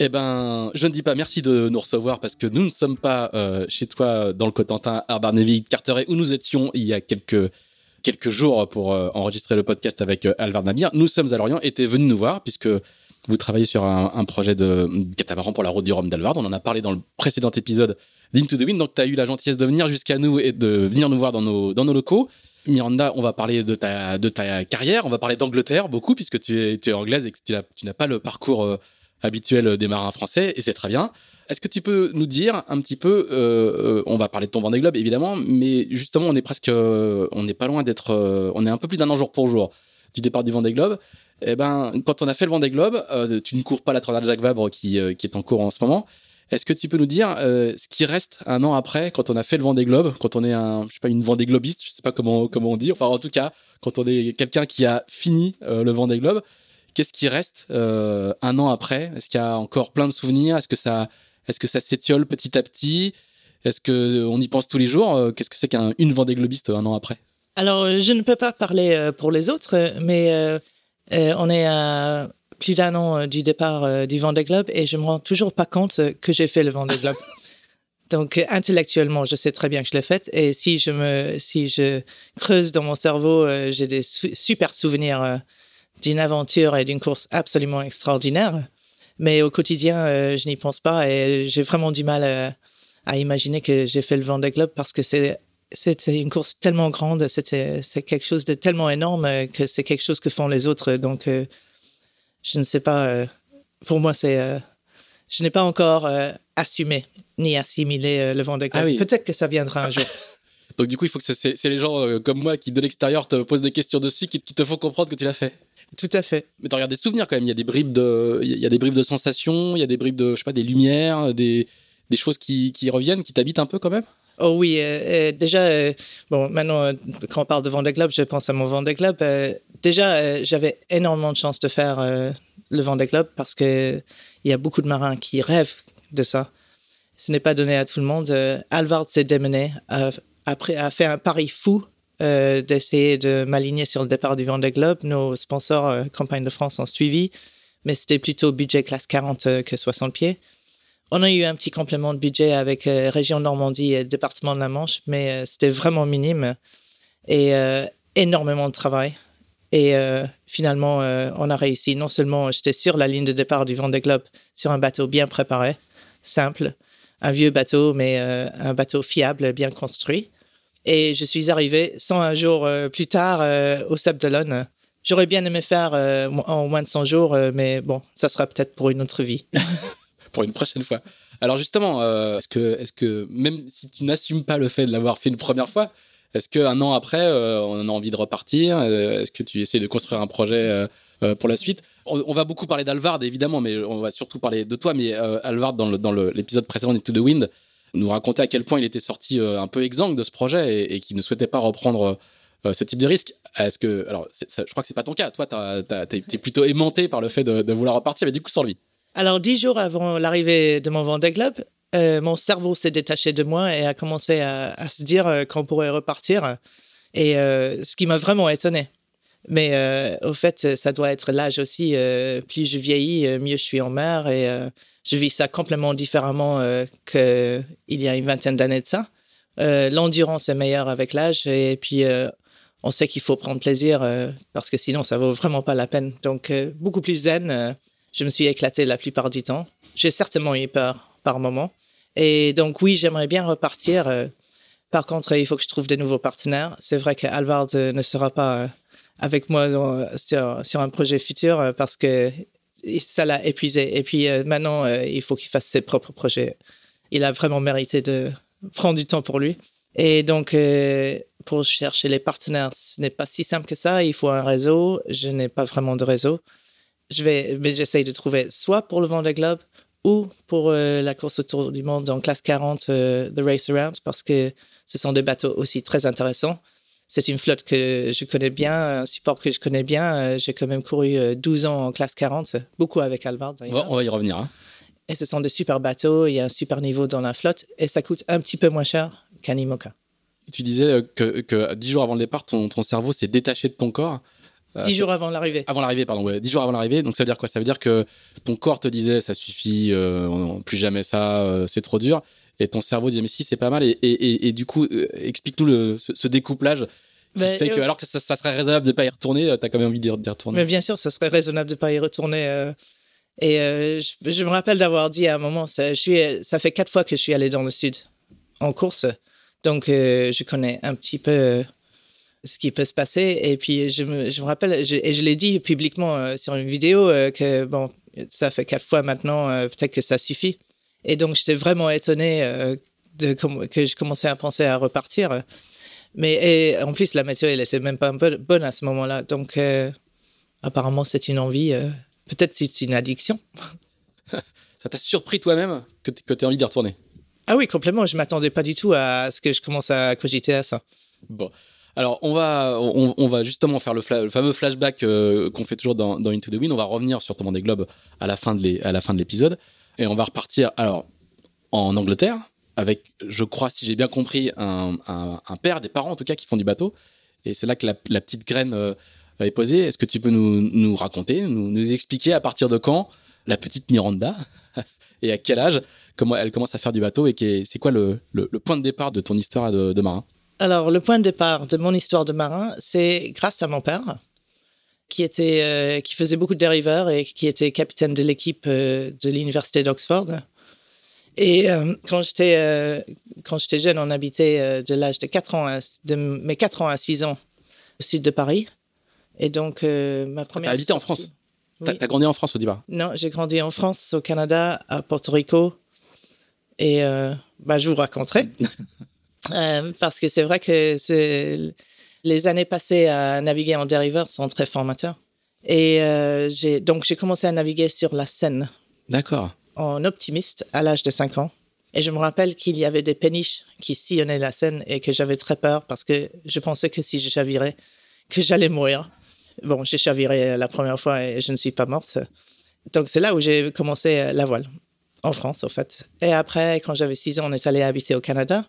Eh ben, je ne dis pas merci de nous recevoir parce que nous ne sommes pas euh, chez toi dans le Cotentin, à Barneville, Carteret, où nous étions il y a quelques quelques jours pour euh, enregistrer le podcast avec euh, Alvar Nabir. Nous sommes à Lorient et tu es venu nous voir puisque vous travaillez sur un, projet de catamaran pour la route du Rhum d'Alvard. On en a parlé dans le précédent épisode d'Into the Wind. Donc, tu as eu la gentillesse de venir jusqu'à nous et de venir nous voir dans nos, dans nos locaux. Miranda, on va parler de ta, de ta carrière. On va parler d'Angleterre beaucoup puisque tu es, tu es anglaise et que tu n'as pas le parcours habituel des marins français, et c'est très bien. Est-ce que tu peux nous dire un petit peu, euh, euh, on va parler de ton Vendée Globe évidemment, mais justement on est presque, euh, on n'est pas loin d'être, on est un peu plus d'un an jour pour jour du départ du Vendée Globe. Eh ben, quand on a fait le Vendée Globe, tu ne cours pas la Tronade Jacques Vabre qui, qui est en cours en ce moment. Est-ce que tu peux nous dire ce qui reste un an après, quand on a fait le Vendée Globe, quand on est un, je sais pas, une Vendée Globiste, je sais pas comment comment on dit, enfin en tout cas, quand on est quelqu'un qui a fini le Vendée Globe, Qu'est-ce qui reste euh, un an après? Est-ce qu'il y a encore plein de souvenirs? Est-ce que ça, est-ce que ça s'étiole petit à petit? Est-ce que on y pense tous les jours? Euh, Qu'est-ce que c'est qu'une Vendée Globiste un an après? Alors, je ne peux pas parler pour les autres, mais on est à plus d'un an du départ du Vendée Globe et je me rends toujours pas compte que j'ai fait le Vendée Globe. Donc intellectuellement, je sais très bien que je l'ai fait et si je me si je creuse dans mon cerveau, j'ai des super souvenirs d'une aventure et d'une course absolument extraordinaire. Mais au quotidien, euh, je n'y pense pas et j'ai vraiment du mal euh, à imaginer que j'ai fait le Vendée Globe parce que c'est c'est une course tellement grande, c'est quelque chose de tellement énorme euh, que c'est quelque chose que font les autres. Donc, je ne sais pas. pour moi, c'est je n'ai pas encore assumé ni assimilé le Vendée Globe. Ah Peut-être que ça viendra un jour. Donc du coup, il faut que c'est les gens comme moi qui de l'extérieur te posent des questions dessus, qui, qui te font comprendre que tu l'as fait. Tout à fait. Mais tu regardes des souvenirs quand même. Il y a des bribes de, il y a des bribes de sensations, il y a des bribes de, je sais pas, des lumières, des, des choses qui, qui reviennent, qui t'habitent un peu quand même? Oh oui, euh, euh, déjà, euh, bon, maintenant, quand on parle de Vendée Globe, je pense à mon Vendée Globe. déjà, j'avais énormément de chance de faire le Vendée Globe parce que il y a beaucoup de marins qui rêvent de ça. Ce n'est pas donné à tout le monde. Alvard s'est démené, après, a fait un pari fou euh, d'essayer de m'aligner sur le départ du Vendée Globe. Nos sponsors euh, Campagne de France ont suivi, mais c'était plutôt budget classe 40 euh, que 60 pieds. On a eu un petit complément de budget avec Région Normandie et Département de la Manche, mais c'était vraiment minime et énormément de travail. Et finalement, on a réussi. Non seulement j'étais sur la ligne de départ du Vendée Globe, sur un bateau bien préparé, simple, un vieux bateau, mais un bateau fiable, bien construit. Et je suis arrivé 101 jours euh, plus tard euh, au Sable d'Olonne. J'aurais bien aimé faire euh, en moins de 100 jours, mais bon, ça sera peut-être pour une autre vie. pour une prochaine fois. Alors justement, est-ce que, même si tu n'assumes pas le fait de l'avoir fait une première fois, est-ce qu'un an après, on a envie de repartir Est-ce que tu essaies de construire un projet pour la suite? On, va beaucoup parler d'Alvard, évidemment, mais on va surtout parler de toi. Mais Alvard, dans l'épisode précédent de To the Wind, nous raconter à quel point il était sorti euh, un peu exsangue de ce projet et, qu'il ne souhaitait pas reprendre euh, ce type de risque. Est-ce que, alors, je crois que c'est pas ton cas. Toi, tu es plutôt aimanté par le fait de, vouloir repartir, mais du coup, sans lui. Alors, dix jours avant l'arrivée de mon Vendée Globe, euh, mon cerveau s'est détaché de moi et a commencé à, se dire qu'on pourrait repartir Et ce qui m'a vraiment étonné. Mais au fait, ça doit être l'âge aussi. plus je vieillis, mieux je suis en mer. Et je vis ça complètement différemment qu'il y a une vingtaine d'années de ça. L'endurance est meilleure avec l'âge. Et puis, on sait qu'il faut prendre plaisir parce que sinon, ça vaut vraiment pas la peine. Donc, beaucoup plus zen. je me suis éclaté la plupart du temps. J'ai certainement eu peur par moment. Et donc, oui, j'aimerais bien repartir. Euh, par contre, il faut que je trouve des nouveaux partenaires. C'est vrai que Alvard euh, ne sera pas euh, avec moi sur, un projet futur parce que ça l'a épuisé. Et puis maintenant, il faut qu'il fasse ses propres projets. Il a vraiment mérité de prendre du temps pour lui. Et donc, pour chercher les partenaires, ce n'est pas si simple que ça. Il faut un réseau. Je n'ai pas vraiment de réseau. Je vais, mais j'essaye de trouver soit pour le Vendée Globe, ou pour euh, la course autour du monde en classe 40, euh, The Race Around, parce que ce sont des bateaux aussi très intéressants. C'est une flotte que je connais bien, un support que je connais bien. Euh, j'ai quand même couru 12 ans en classe 40, beaucoup avec Alvard. on va y revenir. Hein. Et ce sont des super bateaux, il y a un super niveau dans la flotte, et ça coûte un petit peu moins cher qu'un IMOCA. Tu disais que, que 10 jours avant le départ, ton, ton cerveau s'est détaché de ton corps. Euh, dix jours avant l'arrivée. Avant l'arrivée, pardon. Ouais. Dix jours avant l'arrivée. Donc ça veut dire quoi? Ça veut dire que ton corps te disait ça suffit, euh, plus jamais ça, euh, c'est trop dur. Et ton cerveau disait mais si c'est pas mal. Et, et, et, du coup, explique-nous ce, découplage qui fait que alors que ça, serait raisonnable de pas y retourner, tu as quand même envie d'y retourner. Mais bien sûr, ça serait raisonnable de pas y retourner. et je, me rappelle d'avoir dit à un moment, ça, je suis, ça fait quatre fois que je suis allé dans le sud en course, donc je connais un petit peu ce qui peut se passer. Et puis, je me, je me rappelle, et je l'ai dit publiquement euh, sur une vidéo, euh, que bon, ça fait quatre fois maintenant, euh, peut-être que ça suffit. Et donc, j'étais vraiment étonné de, que je commençais à penser à repartir. Mais et, en plus, la météo, elle était même pas bonne à ce moment-là. Donc, apparemment, c'est une envie. peut-être c'est une addiction. ça t'a surpris toi-même que tu aies envie d'y retourner? Ah oui, complètement. Je m'attendais pas du tout à ce que je commence à cogiter à ça. Bon. Alors, on va, on, va justement faire le, fameux flashback euh, qu'on fait toujours dans, Into the Wind. On va revenir sur des globes à la fin de l'épisode. Et on va repartir, alors, en Angleterre, avec, je crois, si j'ai bien compris, un, père, des parents en tout cas, qui font du bateau. Et c'est là que la, petite graine euh, est posée. Est-ce que tu peux nous, raconter, nous, expliquer à partir de quand la petite Miranda et à quel âge comment elle commence à faire du bateau et c'est quoi le, point de départ de ton histoire de marin? Alors, le point de départ de mon histoire de marin, c'est grâce à mon père, qui, était, euh, qui faisait beaucoup de dériveurs et qui était capitaine de l'équipe euh, de l'université d'Oxford. Et euh, quand j'étais quand j'étais jeune, on habitait de l'âge de 4 ans, de mes 4 ans à 6 ans au sud de Paris. Et donc, ma première. T'as habité en France T'as as grandi en France au départ Non, j'ai grandi en France, au Canada, à Porto Rico. Et bah, je vous raconterai. Parce que c'est vrai que les années passées à naviguer en dériveur sont très formateurs. Et euh, j'ai donc j'ai commencé à naviguer sur la Seine. D'accord. En optimiste à l'âge de 5 ans. Et je me rappelle qu'il y avait des péniches qui sillonnaient la Seine et que j'avais très peur parce que je pensais que si je chavirais, que j'allais mourir. Bon, j'ai chaviré la première fois et je ne suis pas morte. Donc c'est là où j'ai commencé la voile, en France au fait. Et après, quand j'avais 6 ans, on est allé habiter au Canada.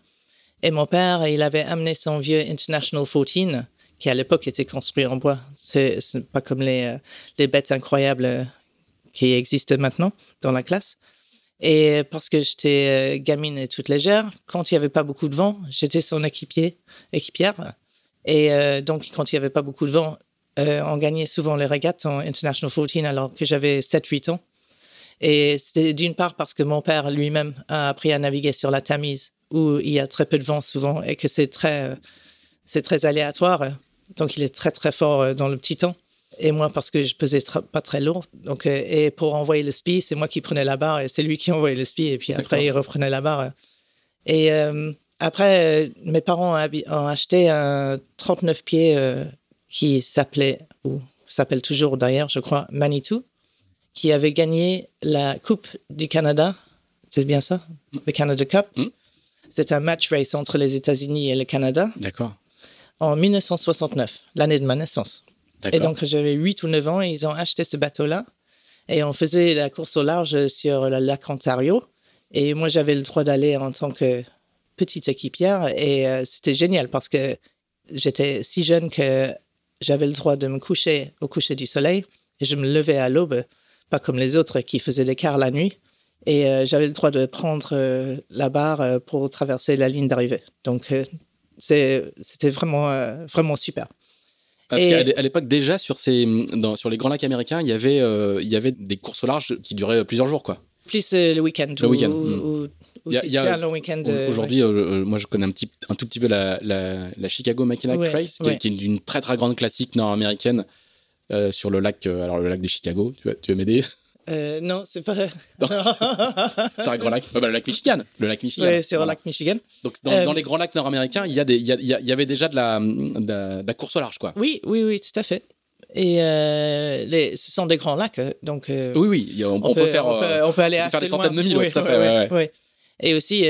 Et mon père, il avait amené son vieux International 14, qui à l'époque était construit en bois. C'est pas comme les, euh, les bêtes incroyables euh, qui existent maintenant dans la classe. Et parce que j'étais euh, gamine et toute légère, quand il n'y avait pas beaucoup de vent, j'étais son équipier, équipière. Et donc, quand il n'y avait pas beaucoup de vent, on gagnait souvent les régates en International 14 alors que j'avais 7-8 ans. Et c'était d'une part parce que mon père lui-même a appris à naviguer sur la Tamise où il y a très peu de vent souvent et que c'est très, c'est très aléatoire. Donc, il est très, très fort euh, dans le petit temps. Et moi, parce que je pesais pas très lourd. Donc, euh, et pour envoyer le spi, c'est moi qui prenais la barre et c'est lui qui envoyait le spi. Et puis après, il reprenait la barre. Et euh, après, mes parents ont acheté un 39 pieds qui s'appelait, ou s'appelle toujours d'ailleurs, je crois, Manitou, qui avait gagné la Coupe du Canada. C'est bien ça? Le Canada Cup. Mm. C'est un match race entre les États-Unis et le Canada. D'accord. En 1969, l'année de ma naissance. Et donc, j'avais 8 ou 9 ans et ils ont acheté ce bateau-là. Et on faisait la course au large sur le lac Ontario. Et moi, j'avais le droit d'aller en tant que petite équipière. Et euh, c'était génial parce que J'étais si jeune que j'avais le droit de me coucher au coucher du soleil et je me levais à l'aube, pas comme les autres qui faisaient l'écart la nuit. Et euh, j'avais le droit de prendre euh, la barre euh, pour traverser la ligne d'arrivée. Donc, c'était vraiment, vraiment super. Parce qu'à l'époque, déjà, sur, ces, dans, sur les grands lacs américains, il y, avait, il y avait des courses au large qui duraient plusieurs jours. quoi. Plus le week-end. Le week-end. Ou, week-end. Aujourd'hui, moi, je connais un, petit, un tout petit peu la, la, Chicago Mackinac Race, qui, est une très très grande classique nord-américaine sur le lac, alors le lac de Chicago. Tu, tu veux m'aider? Euh, non, c'est pas. c'est un grand lac. Ah bah, le lac Michigan. Le lac Michigan. Oui, c'est le lac Michigan. Donc, dans, euh, les grands lacs nord-américains, il y, a des, il, y, avait déjà de la, de, la, course au large, quoi. Oui, oui, oui, tout à fait. Et euh, les, ce sont des grands lacs, donc. oui, oui, on, peut, faire. On peut, aller faire des centaines de milles, oui, tout à fait. Oui, Et aussi,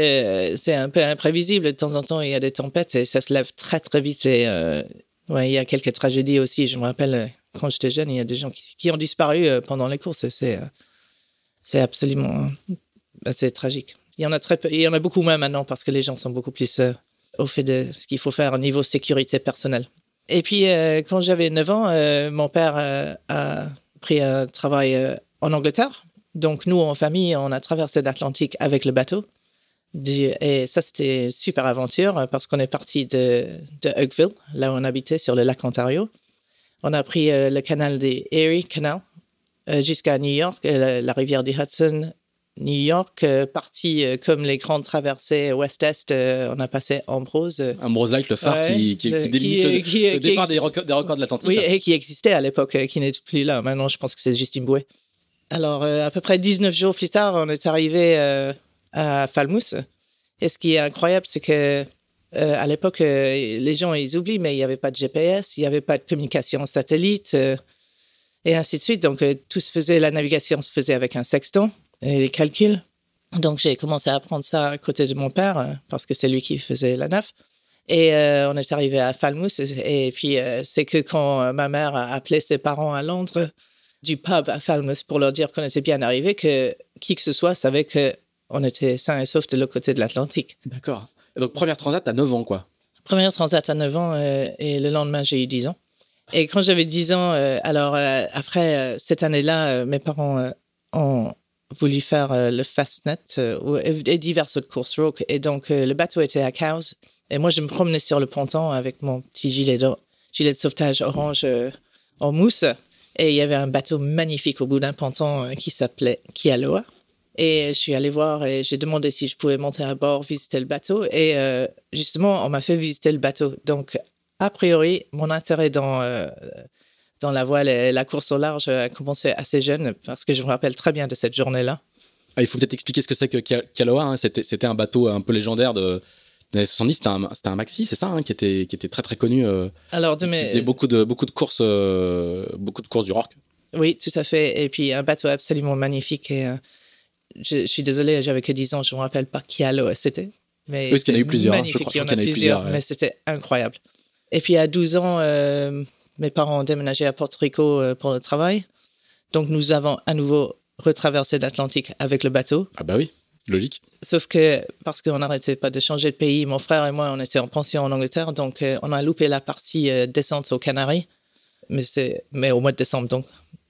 c'est un peu imprévisible. De temps en temps, il y a des tempêtes et ça se lève très, très vite. Et ouais, il y a quelques tragédies aussi. Je me rappelle quand j'étais jeune, il y a des gens qui, ont disparu euh, pendant les courses. C'est, euh, c'est absolument assez tragique. Il y en a très peu, il y en a beaucoup moins maintenant parce que les gens sont beaucoup plus euh, au fait de ce qu'il faut faire au niveau sécurité personnelle. Et puis, quand j'avais 9 ans, mon père a pris un travail en Angleterre. Donc, nous, en famille, on a traversé l'Atlantique avec le bateau. Et ça, c'était super aventure parce qu'on est parti de, de Oakville, là où on habitait, sur le lac Ontario. On a pris euh, le canal des Erie Canal euh, jusqu'à New York, euh, la, rivière du Hudson, New York, parti comme les grandes traversées ouest-est, on a passé Ambrose. Ambrose Light, le phare qui, qui, qui, le départ des, records, de l'Atlantique. Oui, et qui existait à l'époque, qui n'est plus là. Maintenant, je pense que c'est juste une bouée. Alors, à peu près 19 jours plus tard, on est arrivé à Falmouth. Et ce qui est incroyable, c'est que euh, à l'époque, euh, les gens, ils oublient, mais il n'y avait pas de GPS, il n'y avait pas de communication satellite, euh, et ainsi de suite. Donc, tout se faisait, la navigation se faisait avec un sextant et les calculs. Donc, j'ai commencé à apprendre ça à côté de mon père, parce que c'est lui qui faisait la naf. Et on est arrivé à Falmouth. Et, puis, c'est que quand ma mère a appelé ses parents à Londres, du pub à Falmouth, pour leur dire qu'on était bien arrivé, que qui que ce soit savait qu'on était sain et sauf de l'autre côté de l'Atlantique. D'accord donc, première transat à 9 ans, quoi. Première transat à 9 ans, euh, et le lendemain, j'ai eu 10 ans. Et quand j'avais 10 ans, euh, alors euh, après cette année-là, mes parents ont voulu faire le Fastnet et divers autres courses rock. Et donc, le bateau était à Cowes. Et moi, je me promenais sur le ponton avec mon petit gilet gilet de sauvetage orange en mousse. Et il y avait un bateau magnifique au bout d'un ponton qui s'appelait Kialoa. Et je suis allée voir et j'ai demandé si je pouvais monter à bord, visiter le bateau. Et euh, justement, on m'a fait visiter le bateau. Donc, a priori, mon intérêt dans, euh, dans la voile et la course au large a commencé assez jeune parce que je me rappelle très bien de cette journée-là. Ah, il faut peut-être expliquer ce que c'est que Kaloa. Hein. C'était un bateau un peu légendaire de, des années 70. C'était un, un, maxi, c'est ça, hein, qui, était, qui était très très connu. Euh, Alors, de mes... Qui faisait beaucoup de, beaucoup de courses, beaucoup de courses du Rock. Oui, tout à fait. Et puis un bateau absolument magnifique et je, suis désolé, j'avais que 10 ans, je ne me rappelle pas qui alors c'était. Mais oui, qu'il y en a eu plusieurs. Hein, magnifique, il y en a, plusieurs, mais c'était incroyable. Et puis à 12 ans, euh, mes parents ont déménagé à Porto Rico euh, pour le travail. Donc nous avons à nouveau retraversé l'Atlantique avec le bateau. Ah bah oui, logique. Sauf que parce qu'on n'arrêtait pas de changer de pays, mon frère et moi, on était en pension en Angleterre, donc euh, on a loupé la partie descente aux Canaries. Mais, mais au mois de décembre, donc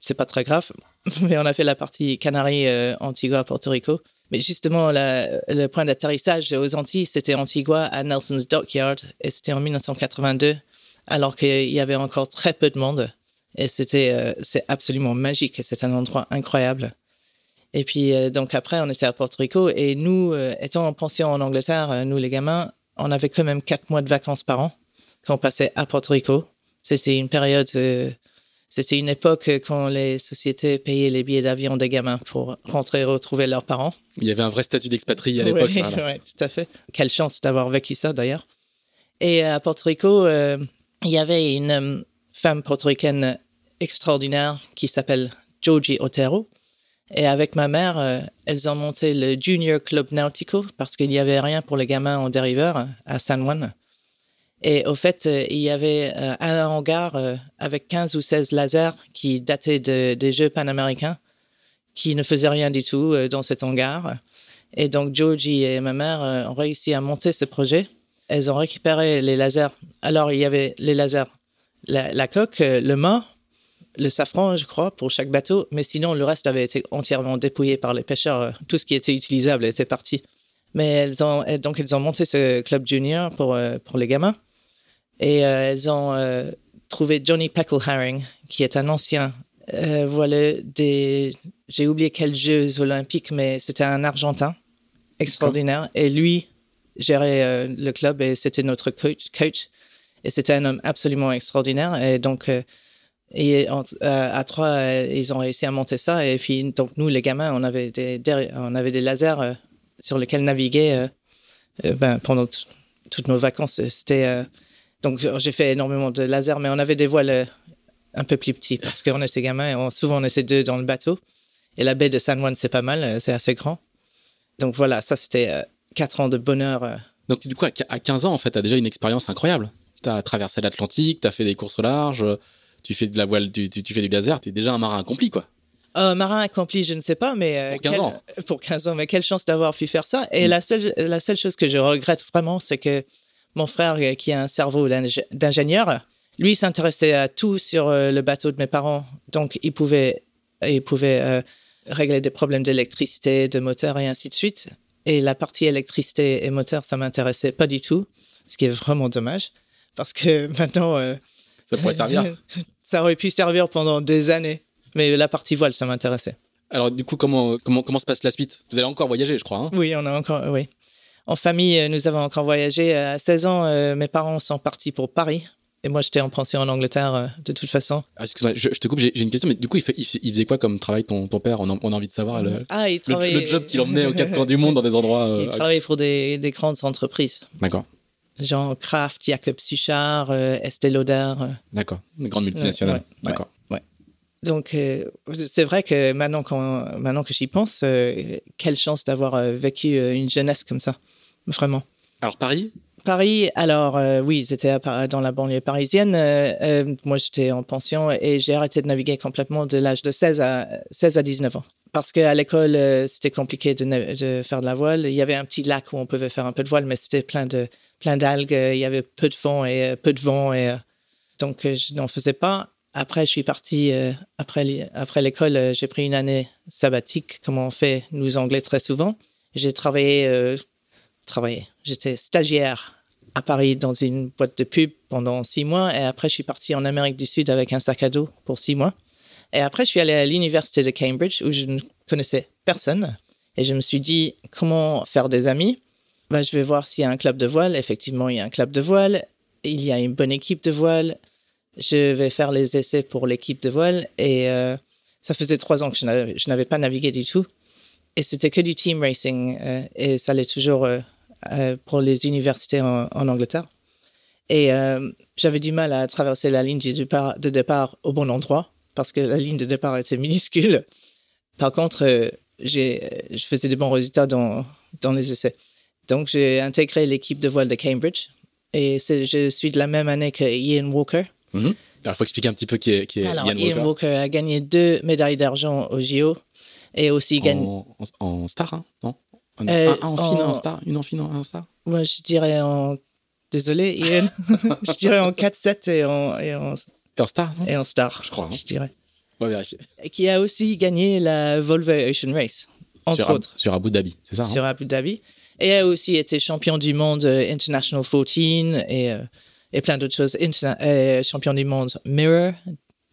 c'est pas très grave. Mais on a fait la partie Canaries, euh, Antigua, Porto Rico. Mais justement, le point d'atterrissage aux Antilles, c'était Antigua à Nelson's Dockyard et c'était en 1982, alors qu'il y avait encore très peu de monde. Et c'était, euh, c'est absolument magique et c'est un endroit incroyable. Et puis, euh, donc après, on était à Porto Rico et nous, étant en pension en Angleterre, nous les gamins, on avait quand même quatre mois de vacances par an qu'on passait à Porto Rico. C'était une période c'était une époque quand les sociétés payaient les billets d'avion des gamins pour rentrer et retrouver leurs parents. Il y avait un vrai statut d'expatrié à l'époque. Oui, tout à fait. Quelle chance d'avoir vécu ça d'ailleurs. Et à Porto Rico, euh, il y avait une euh, femme portoricaine extraordinaire qui s'appelle Georgie Otero. Et avec ma mère, euh, elles ont monté le Junior Club Nautico parce qu'il n'y avait rien pour les gamins en dériveur à San Juan. Et au fait, euh, il y avait euh, un hangar euh, avec 15 ou 16 lasers qui dataient des Jeux panaméricains, qui ne faisaient rien du tout dans cet hangar. Et donc, Georgie et ma mère ont réussi à monter ce projet. elles ont récupéré les lasers. Alors, il y avait les lasers, la, coque, le mât, le safran, je crois, pour chaque bateau. Mais sinon, le reste avait été entièrement dépouillé par les pêcheurs. Tout ce qui était utilisable était parti. Mais elles ont, donc, elles ont monté ce club junior pour les gamins. Et euh, elles ont euh, trouvé Johnny Peckleharing, qui est un ancien euh, voilà, des. J'ai oublié quels Jeux olympiques, mais c'était un Argentin extraordinaire. Et lui gérait le club et c'était notre coach. coach. Et c'était un homme absolument extraordinaire. Et donc, et en- euh, à trois, euh, ils ont réussi à monter ça. Et puis, donc, nous, les gamins, on avait des, on avait des lasers euh, sur lesquels naviguer ben, pendant toutes nos vacances. C'était. Euh, donc, j'ai fait énormément de lasers, mais on avait des voiles euh, un peu plus petits parce qu'on était gamins et on- souvent on était deux dans le bateau. Et la baie de San Juan, c'est pas mal, euh, c'est assez grand. Donc voilà, ça c'était euh, quatre ans de bonheur. euh. Donc, du coup, à qu- à 15 ans, en fait, tu as déjà une expérience incroyable. Tu as traversé l'Atlantique, tu as fait des courses au large, euh, tu fais de la voile, tu, tu- tu fais du laser, tu es déjà un marin accompli, quoi. Euh, marin accompli, je ne sais pas, mais. euh, Pour 15 quel- ans. Pour 15 ans, mais quelle chance d'avoir pu faire ça. Et Mm. la, seule, la seule chose que je regrette vraiment, c'est que mon frère, euh, qui a un cerveau d'ing- d'ingénieur, lui s'intéressait à tout sur euh, le bateau de mes parents. Donc, il pouvait, il pouvait euh, régler des problèmes d'électricité, de moteur et ainsi de suite. Et la partie électricité et moteur, ça m'intéressait pas du tout, ce qui est vraiment dommage. Parce que maintenant, euh, Ça pourrait servir. ça aurait pu servir pendant des années. Mais la partie voile, ça m'intéressait. Alors, du coup, comment, comment, comment se passe la suite? Vous allez encore voyager, je crois. hein? Oui, on a encore, oui. En famille, euh, nous avons encore voyagé. À 16 ans, euh, mes parents sont partis pour Paris. Et moi, j'étais en pension en Angleterre, euh, de toute façon. Ah, Excuse-moi, je, je te coupe, j'ai une question, mais du coup, il, fait- il fait- il faisait quoi comme travail, ton, ton père? On a, on a envie de savoir le, Ah, il travaillait... le job qu'il emmenait aux quatre coins du monde dans des endroits. euh, Il travaillait pour des, des grandes entreprises. D'accord, Genre Kraft, Jacob Suchard, euh, Estée Lauder. euh. d'accord. Des grandes multinationales. Ouais, ouais, d'accord. Donc, euh, c'est vrai que maintenant, quand, maintenant que j'y pense, euh, quelle chance d'avoir euh, vécu euh, une jeunesse comme ça. Vraiment. Alors, Paris? Paris, alors euh, oui, c'était dans la banlieue parisienne. Euh, euh, moi, j'étais en pension et j'ai arrêté de naviguer complètement de l'âge de 16 à, 16 à 19 ans. Parce qu'à l'école, euh, c'était compliqué de, de faire de la voile. Il y avait un petit lac où on pouvait faire un peu de voile, mais c'était plein de plein d'algues. Il y avait peu de fond et peu de vent. Et, donc, je n'en faisais pas. Après, je suis parti, après, après l'école, j'ai pris une année sabbatique, comme on fait, nous Anglais, très souvent. J'ai travaillé, travaillé. J'étais stagiaire à Paris dans une boîte de pub pendant six mois. Et après, je suis parti en Amérique du Sud avec un sac à dos pour six mois. Et après, je suis allé à l'université de Cambridge où je ne connaissais personne. Et je me suis dit, comment faire des amis? Ben, Je vais voir s'il y a un club de voile. Effectivement, il y a un club de voile. Il y a une bonne équipe de voile. Je vais faire les essais pour l'équipe de voile. Et euh, ça faisait trois ans que je n'avais- pas navigué du tout. Et c'était que du team racing. euh, et ça l'est toujours euh, pour les universités en, en Angleterre. Et euh, j'avais du mal à traverser la ligne de départ, de départ au bon endroit parce que la ligne de départ était minuscule. Par contre, euh, je faisais de bons résultats dans, dans les essais. Donc, j'ai intégré l'équipe de voile de Cambridge. Et je suis de la même année que Ian Walker. Mhm. Alors, il faut expliquer un petit peu qui est, qui est Alors, Ian Ian Walker. Walker a gagné deux médailles d'argent au JO et aussi gagné. En, en- en star, hein Non? Un, Euh, un- un en en- un star Une en fine, un star Moi, je dirais en. Désolé, Ian. je dirais en 4-7 et en, et, en, Et en star, non et en star, Je crois, hein. je dirais. On va vérifier. Et qui a aussi gagné la Volvo Ocean Race, entre sur, Ab- autres, sur Abu Dhabi, c'est ça hein sur Abu Dhabi. Et a aussi été champion du monde euh, International 14 et, euh, et plein d'autres choses. Interna- euh, champion du monde Mirror.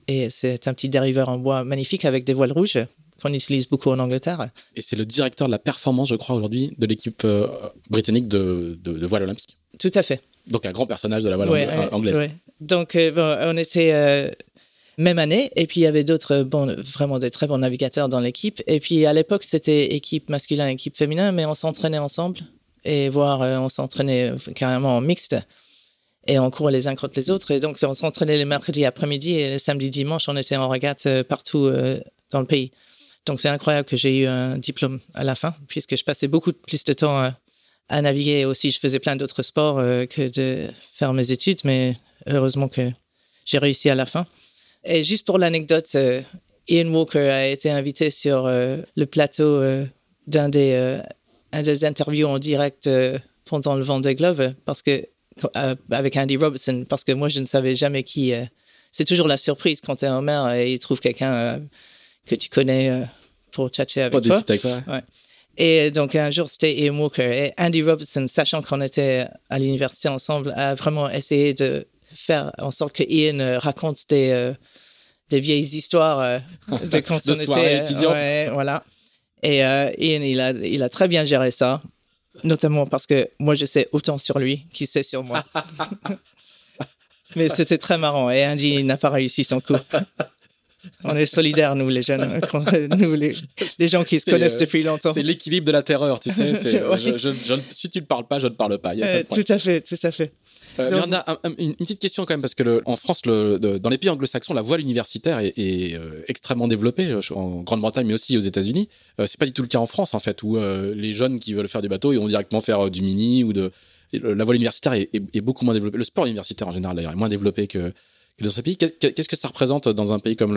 Et c'est un petit dériveur en bois magnifique avec des voiles rouges qu'on utilise beaucoup en Angleterre. Et c'est le directeur de la performance, je crois, aujourd'hui, de l'équipe euh, britannique de, de, de voile olympique. Tout à fait. Donc, un grand personnage de la voile Ouais, angla- ouais, anglaise. ouais. Donc, euh, bon, on était euh, même année, et puis il y avait d'autres bons, vraiment des très bons navigateurs dans l'équipe. Et puis à l'époque, c'était équipe masculin, équipe féminin, mais on s'entraînait ensemble, et voire on s'entraînait carrément en mixte, et on courait les uns contre les autres. Et donc, on s'entraînait les mercredis après-midi, et les samedis, dimanches, on était en régate euh, partout dans le pays. Donc, c'est incroyable que j'ai eu un diplôme à la fin, puisque je passais beaucoup plus de temps à, à naviguer. Aussi, je faisais plein d'autres sports euh, que de faire mes études, mais heureusement que j'ai réussi à la fin. Et juste pour l'anecdote, euh, Ian Walker a été invité sur euh, le plateau euh, d'un des, euh, interviews en direct euh, pendant le Vendée Globe parce que euh, avec Andy Robertson parce que moi je ne savais jamais qui. euh, c'est toujours la surprise quand tu es en mer et il trouve quelqu'un euh, que tu connais euh, pour tchatcher avec Pas toi. avec toi. Et donc un jour c'était Ian Walker et Andy Robertson, sachant qu'on était à l'université ensemble, a vraiment essayé de faire en sorte que Ian euh, raconte des euh, des vieilles histoires euh, de quand De on était euh, ouais, voilà. Et euh, Ian, il a, il a très bien géré ça, notamment parce que moi, je sais autant sur lui qu'il sait sur moi. Mais c'était très marrant. Et Andy n'a pas réussi son coup. On est solidaires, nous, les jeunes, qu'on- nous, les, les gens qui se connaissent euh, depuis longtemps. C'est l'équilibre de la terreur, tu sais. c'est, Ouais. je- je- je ne- si tu ne parles pas, je ne parle pas. Y a Euh, problème. tout à fait, tout à fait. Euh, Donc- Miranda, un- un- une, petite question quand même, parce que le- en France, le- de- dans les pays anglo-saxons, la voile universitaire est, est, euh, extrêmement développée, euh, en Grande-Bretagne, mais aussi aux États-Unis. C'est pas du tout le cas en France, en fait, où les jeunes qui veulent faire du bateau, ils vont directement faire du mini ou de. La voile universitaire est, est- est beaucoup moins développée. Le sport universitaire en général, d'ailleurs, est moins développé que, que dans ces pays. Qu'est- Qu'est-ce que ça représente dans un pays comme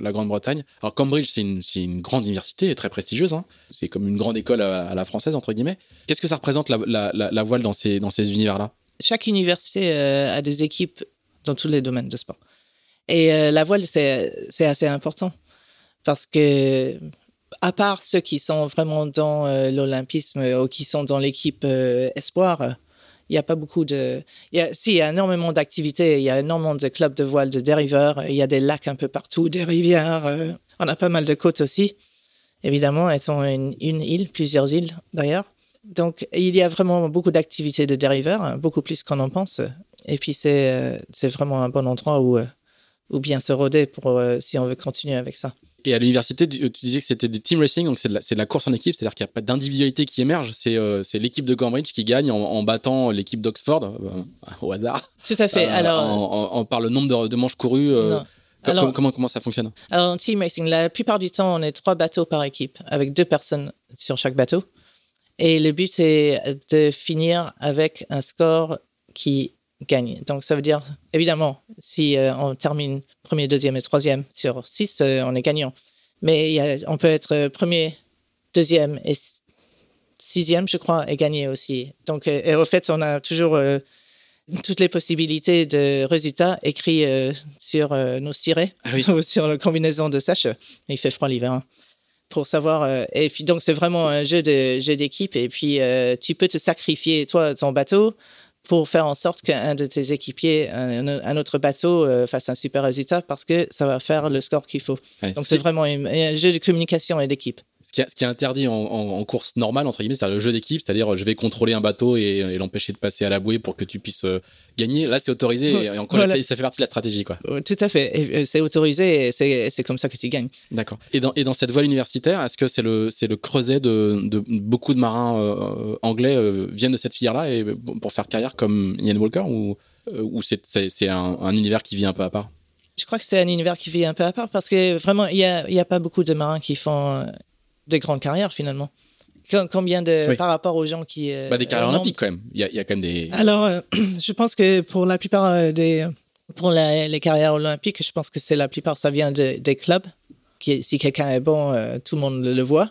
la Grande-Bretagne? Alors, Cambridge, c'est une, grande université, très prestigieuse. hein. C'est comme une grande école à, la française, entre guillemets. Qu'est-ce que ça représente la, voile dans ces, univers-là? Chaque université euh, a des équipes dans tous les domaines de sport. Et euh, la voile, c'est assez important parce que, à part ceux qui sont vraiment dans euh, l'olympisme ou qui sont dans l'équipe espoir, il n'y a pas beaucoup de. Y a, si, il y a énormément d'activités, il y a énormément de clubs de voile, de dériveurs, il y a des lacs un peu partout, des rivières. euh, on a pas mal de côtes aussi, évidemment, étant une, île, plusieurs îles d'ailleurs. Donc, il y a vraiment beaucoup d'activités de dériveurs, hein, beaucoup plus qu'on en pense. Et puis, c'est euh, vraiment un bon endroit où, euh, où bien se roder pour, si on veut continuer avec ça. Et à l'université, tu tu disais que c'était du team racing, donc c'est de, la- c'est de la course en équipe, c'est-à-dire qu'il n'y a pas d'individualité qui émerge, c'est euh, c'est l'équipe de Cambridge qui gagne en, en battant l'équipe d'Oxford, euh, au hasard, Tout à fait. euh, Alors, en, en- en- par le nombre de, de manches courues. Alors- comment, comment, comment ça fonctionne? Alors, en team racing, la plupart du temps, on est trois bateaux par équipe, avec deux personnes sur chaque bateau. Et le but est de finir avec un score qui gagne. Donc, ça veut dire, évidemment, si euh, on termine premier, deuxième et troisième sur six, euh, on est gagnant. Mais il y a- on peut être euh, premier, deuxième et sixième, je crois, et gagner aussi. Donc, et au fait, on a toujours toutes les possibilités de résultats écrits euh, sur euh, nos cirés Ah oui. ou sur la combinaison de sèche. Il fait froid l'hiver. hein. Pour savoir. euh, et puis, donc, c'est vraiment un jeu de jeu d'équipe. Et puis, tu peux te sacrifier, toi, ton bateau, pour faire en sorte qu'un de tes équipiers, un, un autre bateau, euh, fasse un super résultat parce que ça va faire le score qu'il faut. Ouais. Donc, Ce c'est vraiment un jeu de communication et d'équipe. Ce qui, est- ce qui est interdit en, en- en course normale, entre guillemets, c'est-à-dire le jeu d'équipe, c'est-à-dire euh, je vais contrôler un bateau et, et l'empêcher de passer à la bouée pour que tu puisses euh, gagner. Là, c'est autorisé et, et encore, Voilà. ça, ça fait partie de la stratégie. quoi. Tout à fait. Euh, C'est autorisé et c'est c'est comme ça que tu gagnes. D'accord. Et dans, et dans cette voile universitaire, est-ce que c'est le, c'est le creuset de, de beaucoup de marins euh, anglais euh, viennent de cette filière-là et pour faire carrière comme Ian Walker ou, ou c'est, c'est, c'est un, un univers qui vit un peu à part? Je crois que c'est un univers qui vit un peu à part parce que vraiment, il n'y a, a pas beaucoup de marins qui font de grandes carrières finalement. Com- Combien de. Oui. Par rapport aux gens qui. euh, bah, Des carrières olympiques quand même. Il y a, il y a quand même des. Alors, euh, je pense que pour la plupart euh, des. Pour la- les carrières olympiques, je pense que c'est la plupart, ça vient de- des clubs. Qui, si quelqu'un est bon, euh, tout le monde le, le voit.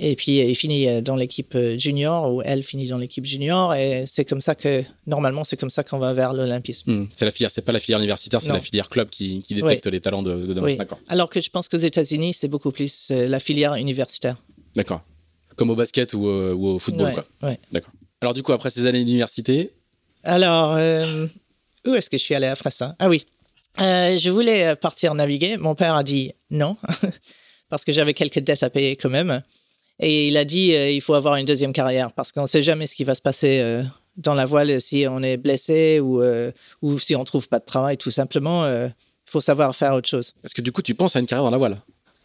Et puis, euh, il finit euh, dans l'équipe euh, junior ou elle finit dans l'équipe junior. Et c'est comme ça que, normalement, c'est comme ça qu'on va vers l'olympisme. Hmm, c'est la filière, c'est pas la filière universitaire, c'est la filière club qui, qui détecte les talents de, de demain. Oui. D'accord. Alors que je pense qu'aux États-Unis, c'est beaucoup plus la filière universitaire. D'accord. Comme au basket ou, euh, ou au football, Ouais, quoi. ouais. D'accord. Alors, du coup, après ces années d'université, Alors, euh, où est-ce que je suis allé après ça Ah oui, Euh, je voulais partir naviguer. Mon père a dit non, parce que j'avais quelques dettes à payer quand même. Et il a dit euh, il faut avoir une deuxième carrière, parce qu'on ne sait jamais ce qui va se passer euh, dans la voile si on est blessé ou, euh, ou si on trouve pas de travail, tout simplement. Il faut savoir faire autre chose. parce que du coup, tu penses à une carrière dans la voile?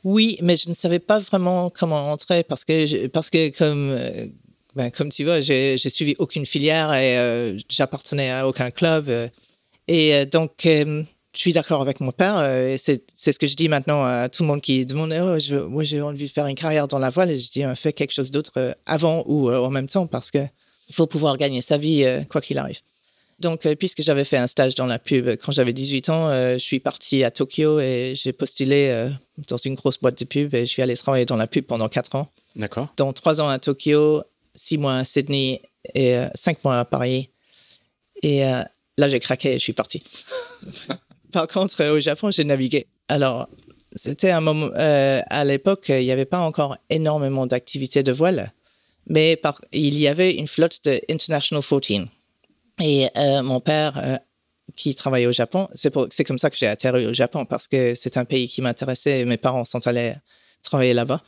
Oui, mais je ne savais pas vraiment comment entrer parce que, je- parce que comme, euh, ben, comme tu vois, j'ai suivi aucune filière et euh, j'appartenais à aucun club. euh, et euh, donc, euh, je suis d'accord avec mon père euh, et c'est c'est ce que je dis maintenant à tout le monde qui demande oh, je, Moi, j'ai envie de faire une carrière dans la voile et je dis euh, fais quelque chose d'autre euh, avant ou euh, en même temps parce que il faut pouvoir gagner sa vie euh, quoi qu'il arrive. Donc, euh, puisque j'avais fait un stage dans la pub quand j'avais 18 ans, euh, je suis parti à Tokyo et j'ai postulé euh, dans une grosse boîte de pub et je suis allé travailler dans la pub pendant 4 ans. D'accord. Dans 3 ans à Tokyo, 6 mois à Sydney et cinq mois à Paris. Et là, j'ai craqué et je suis parti. Par contre, au Japon, j'ai navigué. Alors, c'était un moment, à l'époque, il n'y avait pas encore énormément d'activités de voile, mais il y avait une flotte de International 14. Et mon père qui travaillait au Japon. C'est comme ça que j'ai atterri au Japon parce que c'est un pays qui m'intéressait mes parents sont allés travailler là-bas.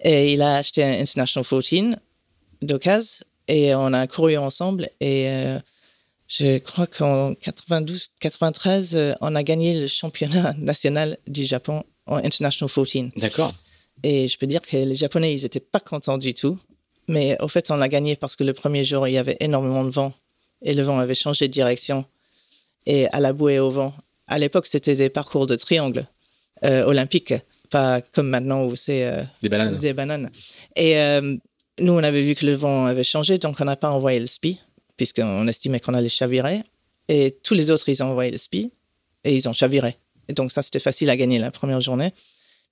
Et il a acheté un International 14 d'occasion et on a couru ensemble et euh, je crois qu'en 92, 93, euh, on a gagné le championnat national du Japon en International 14. D'accord. Et je peux dire que les Japonais, ils n'étaient pas contents du tout. Mais au fait, on a gagné parce que le premier jour, il y avait énormément de vent et le vent avait changé de direction et à la bouée au vent. À l'époque, c'était des parcours de triangle euh, olympiques, pas comme maintenant où c'est euh, des bananes. Des bananes. Et euh, nous, on avait vu que le vent avait changé, donc on n'a pas envoyé le SPI, puisqu'on estimait qu'on allait chavirer. Et tous les autres, ils ont envoyé le SPI et ils ont chaviré. Et donc ça, c'était facile à gagner la première journée.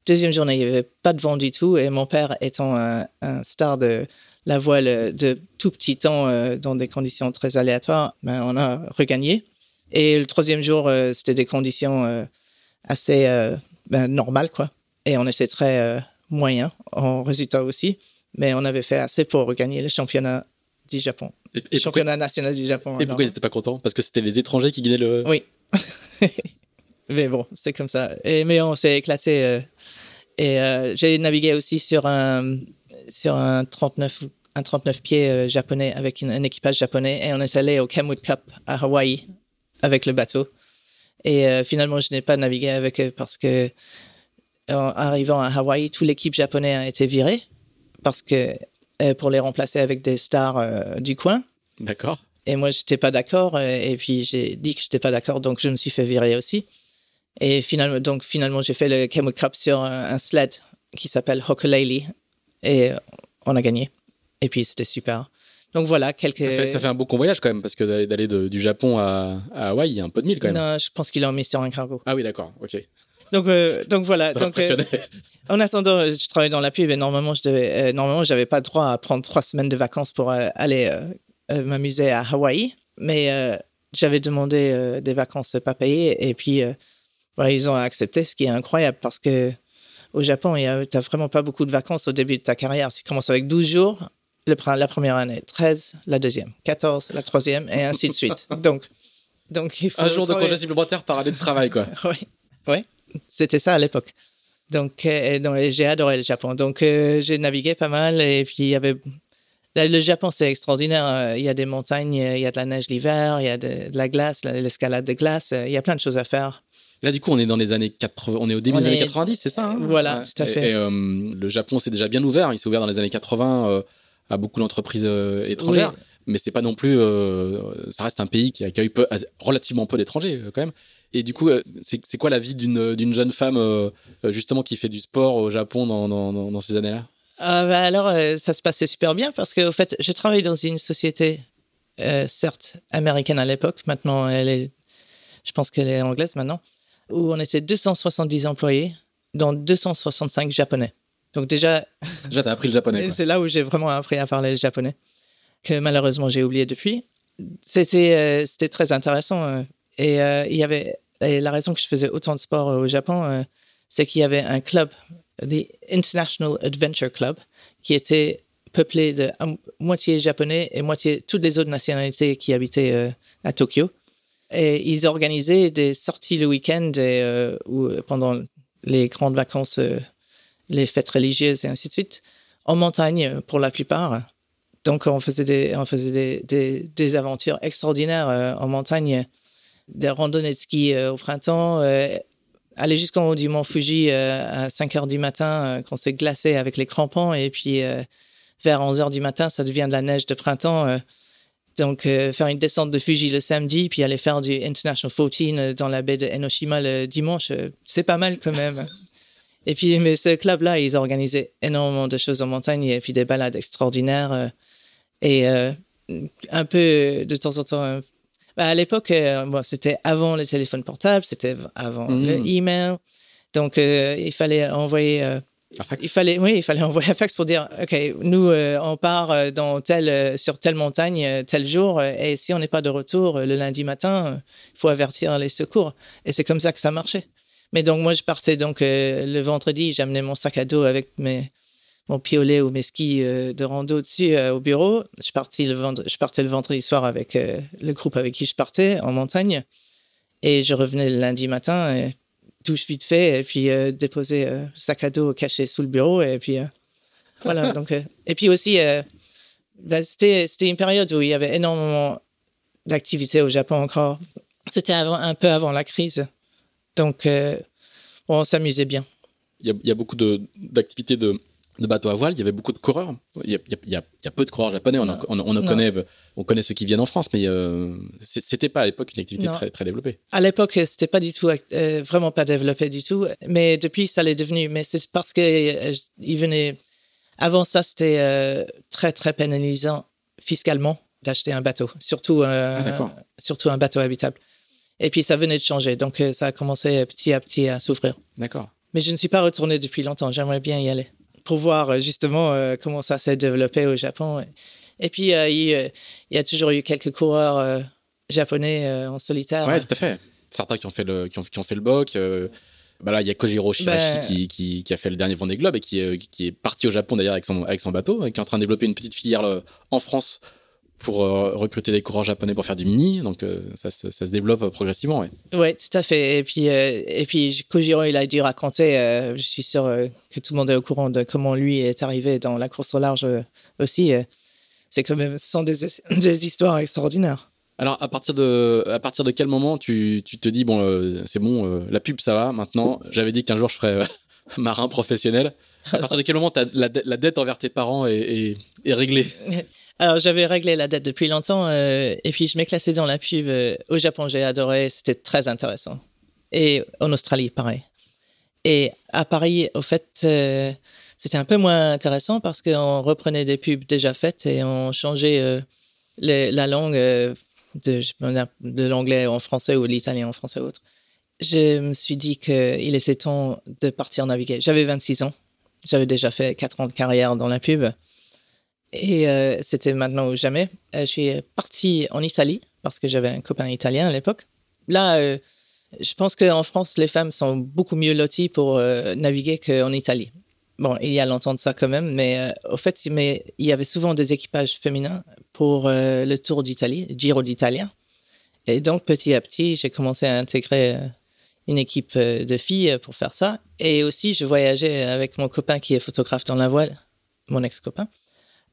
Deuxième journée, il n'y avait pas de vent du tout. Et mon père étant un, star de la voile de tout petit temps dans des conditions très aléatoires, ben, on a regagné. Et le troisième jour, euh, c'était des conditions euh, assez euh, ben, normales, quoi. Et on était très moyen en résultat aussi, mais on avait fait assez pour gagner le championnat du Japon. championnat national du Japon. Et pourquoi ils n'étaient pas contents? Parce que c'était les étrangers qui gagnaient le. Oui. mais bon, c'est comme ça. Et, mais on s'est éclaté. et j'ai navigué aussi sur un, sur un 39 un 39 pieds japonais avec un équipage japonais et on est allé au Kenwood Cup à Hawaï avec le bateau. Et euh, finalement, je n'ai pas navigué avec eux parce que, en arrivant à Hawaï, toute l'équipe japonaise a été virée parce que euh, pour les remplacer avec des stars euh, du coin. D'accord. Et moi, je n'étais pas d'accord. Et puis, j'ai dit que je n'étais pas d'accord, donc je me suis fait virer aussi. Et finalement, donc, finalement, j'ai fait le Kenwood Cup sur un, sled qui s'appelle Hokulele. Et on a gagné. Et puis, c'était super. Donc voilà, quelques. Ça fait, un beau convoyage quand même, parce que d'aller du Japon à, Hawaï, il y a un peu de mille quand même. Non, je pense qu'il a mis sur un cargo. Ah oui, d'accord, ok. Donc, euh, donc voilà. Donc, euh, en attendant, je travaillais dans la pub et normalement, je devais, euh, normalement, j'avais pas le droit à prendre trois semaines de vacances pour aller m'amuser à Hawaï, mais j'avais demandé des vacances pas payées et puis ils ont accepté, ce qui est incroyable parce que au Japon, tu n'as vraiment pas beaucoup de vacances au début de ta carrière. Tu commences avec 12 jours la première année, 13 la deuxième, 14 la troisième, et ainsi de suite. Donc, donc il faut Un jour de congé supplémentaire par année de travail, quoi. oui, oui. C'était ça à l'époque. Donc, euh, j'ai adoré le Japon. Donc, euh, j'ai navigué pas mal, et puis il y avait. Le Japon, c'est extraordinaire. Euh, il y a des montagnes, il y a de la neige l'hiver, il y a de, la glace, l'escalade de glace. Il y a plein de choses à faire. Là, du coup, on est dans les années 80, on est au début des années 90, c'est ça hein? Voilà, tout à fait. Et, le Japon, c'est déjà bien ouvert. Il s'est ouvert dans les années 80 à beaucoup d'entreprises euh, étrangères. Mais c'est pas non plus. Euh, ça reste un pays qui accueille peu, relativement peu d'étrangers euh, quand même. Et du coup, c'est quoi la vie d'une jeune femme justement qui fait du sport au Japon dans, dans, dans ces années-là? Bah Alors, ça se passait super bien parce que, au fait, je travaille dans une société, certes américaine à l'époque. Maintenant, elle est, je pense qu'elle est anglaise maintenant, où on était 270 employés, dont 265 japonais. Donc déjà... Déjà, t'as appris le japonais. C'est là où j'ai vraiment appris à parler le japonais, que malheureusement j'ai oublié depuis. C'était euh, c'était très intéressant. Euh, et euh, il y avait la raison que je faisais autant de sport au Japon, c'est qu'il y avait un club, the International Adventure Club, qui était peuplé de moitié japonais et moitié toutes les autres nationalités qui habitaient à Tokyo. Et ils organisaient des sorties le week-end ou pendant les grandes vacances les fêtes religieuses et ainsi de suite, en montagne pour la plupart. Donc on faisait des, on faisait des, des, aventures extraordinaires euh, en montagne, des randonnées de ski euh, au printemps, euh, aller jusqu'en haut du mont Fuji à 5 heures du matin quand c'est glacé avec les crampons et puis vers 11 heures du matin ça devient de la neige de printemps. donc faire une descente de Fuji le samedi puis aller faire du International 14 dans la baie de Enoshima le dimanche, c'est pas mal quand même. Et puis, mais ce club-là, ils organisaient énormément de choses en montagne et puis des balades extraordinaires. Euh, et euh, un peu de temps en temps. Euh, bah, à l'époque, c'était avant le téléphone portable, c'était avant mmh. le email. Donc, il fallait envoyer il fallait, oui, il fallait envoyer un fax pour dire, OK, nous, euh, on part euh, dans euh, sur telle montagne tel jour, et si on n'est pas de retour le lundi matin, il faut avertir les secours. Et c'est comme ça que ça marchait. Mais donc, moi, je partais donc le vendredi, j'amenais mon sac à dos avec mes, mon piolet ou mes skis de rando dessus au bureau. Je partais, le vendredi, je partais le vendredi soir avec le groupe avec qui je partais en montagne. Et je revenais le lundi matin. Et touche vite fait et puis euh, déposer euh, sac à dos caché sous le bureau et puis euh, voilà donc et puis aussi bah, c'était c'était une période où il y avait énormément d'activités au Japon encore c'était un peu avant la crise donc on s'amusait bien il y, a, il y a beaucoup d'activités de, de bateaux à voile, il y avait beaucoup de coureurs. Il y a, il y a, il y a peu de coureurs japonais. On, en, on, on connaît, on connaît ceux qui viennent en France, mais euh, c'était pas à l'époque une activité très, très développée. À l'époque, c'était pas du tout, euh, vraiment pas développé du tout. Mais depuis, ça l'est devenu. Mais c'est parce que euh. Avant ça, c'était euh, très très pénalisant fiscalement d'acheter un bateau, surtout ah, surtout un bateau habitable. Et puis ça venait de changer, donc ça a commencé petit à petit à souffrir. D'accord. Mais je ne suis pas retourné depuis longtemps. J'aimerais bien y aller pour voir euh, justement euh, comment ça s'est développé au Japon. Et puis, euh, il, y a toujours eu quelques coureurs japonais en solitaire. Oui, tout à fait. Certains qui ont fait le, qui ont, qui ont fait le BOC. Bah là, il y a Kojiro Shirashi ben, qui, qui, qui, a fait le dernier Vendée Globe et qui, qui est parti au Japon d'ailleurs avec son, avec son bateau et qui est en train de développer une petite filière en France pour euh, recruter des coureurs japonais pour faire du mini. Donc euh, ça, se, ça, se, développe progressivement. Oui, ouais, tout à fait. Et puis, euh, et puis Kojiro, il a dû raconter, je suis sûr que tout le monde est au courant de comment lui est arrivé dans la course au large aussi. c'est quand même, ce sont des, des, histoires extraordinaires. Alors, à partir de, à partir de quel moment tu, tu te dis, bon, c'est bon, la pub, ça va, maintenant, j'avais dit qu'un jour je ferais marin professionnel. À partir de quel moment la, dette envers tes parents est, réglée? Alors, j'avais réglé la dette depuis longtemps euh, et puis je classé dans la pub euh, au Japon. J'ai adoré, c'était très intéressant. Et en Australie, pareil. Et à Paris, au fait, euh, c'était un peu moins intéressant parce qu'on reprenait des pubs déjà faites et on changeait la langue de, de l'anglais en français ou l'italien en français ou autre. Je me suis dit qu'il était temps de partir naviguer. J'avais 26 ans. J'avais déjà fait 4 ans de carrière dans la pub. Et euh, c'était maintenant ou jamais. Euh, je suis partie en Italie parce que j'avais un copain italien à l'époque. Là, euh, je pense qu'en France, les femmes sont beaucoup mieux loties pour naviguer qu'en Italie. Bon, il y a longtemps de ça quand même, mais au fait, mais il y avait souvent des équipages féminins pour le Tour d'Italie, Giro d'Italia. Et donc, petit à petit, j'ai commencé à intégrer une équipe de filles pour faire ça. Et aussi, je voyageais avec mon copain qui est photographe dans la voile, mon ex-copain.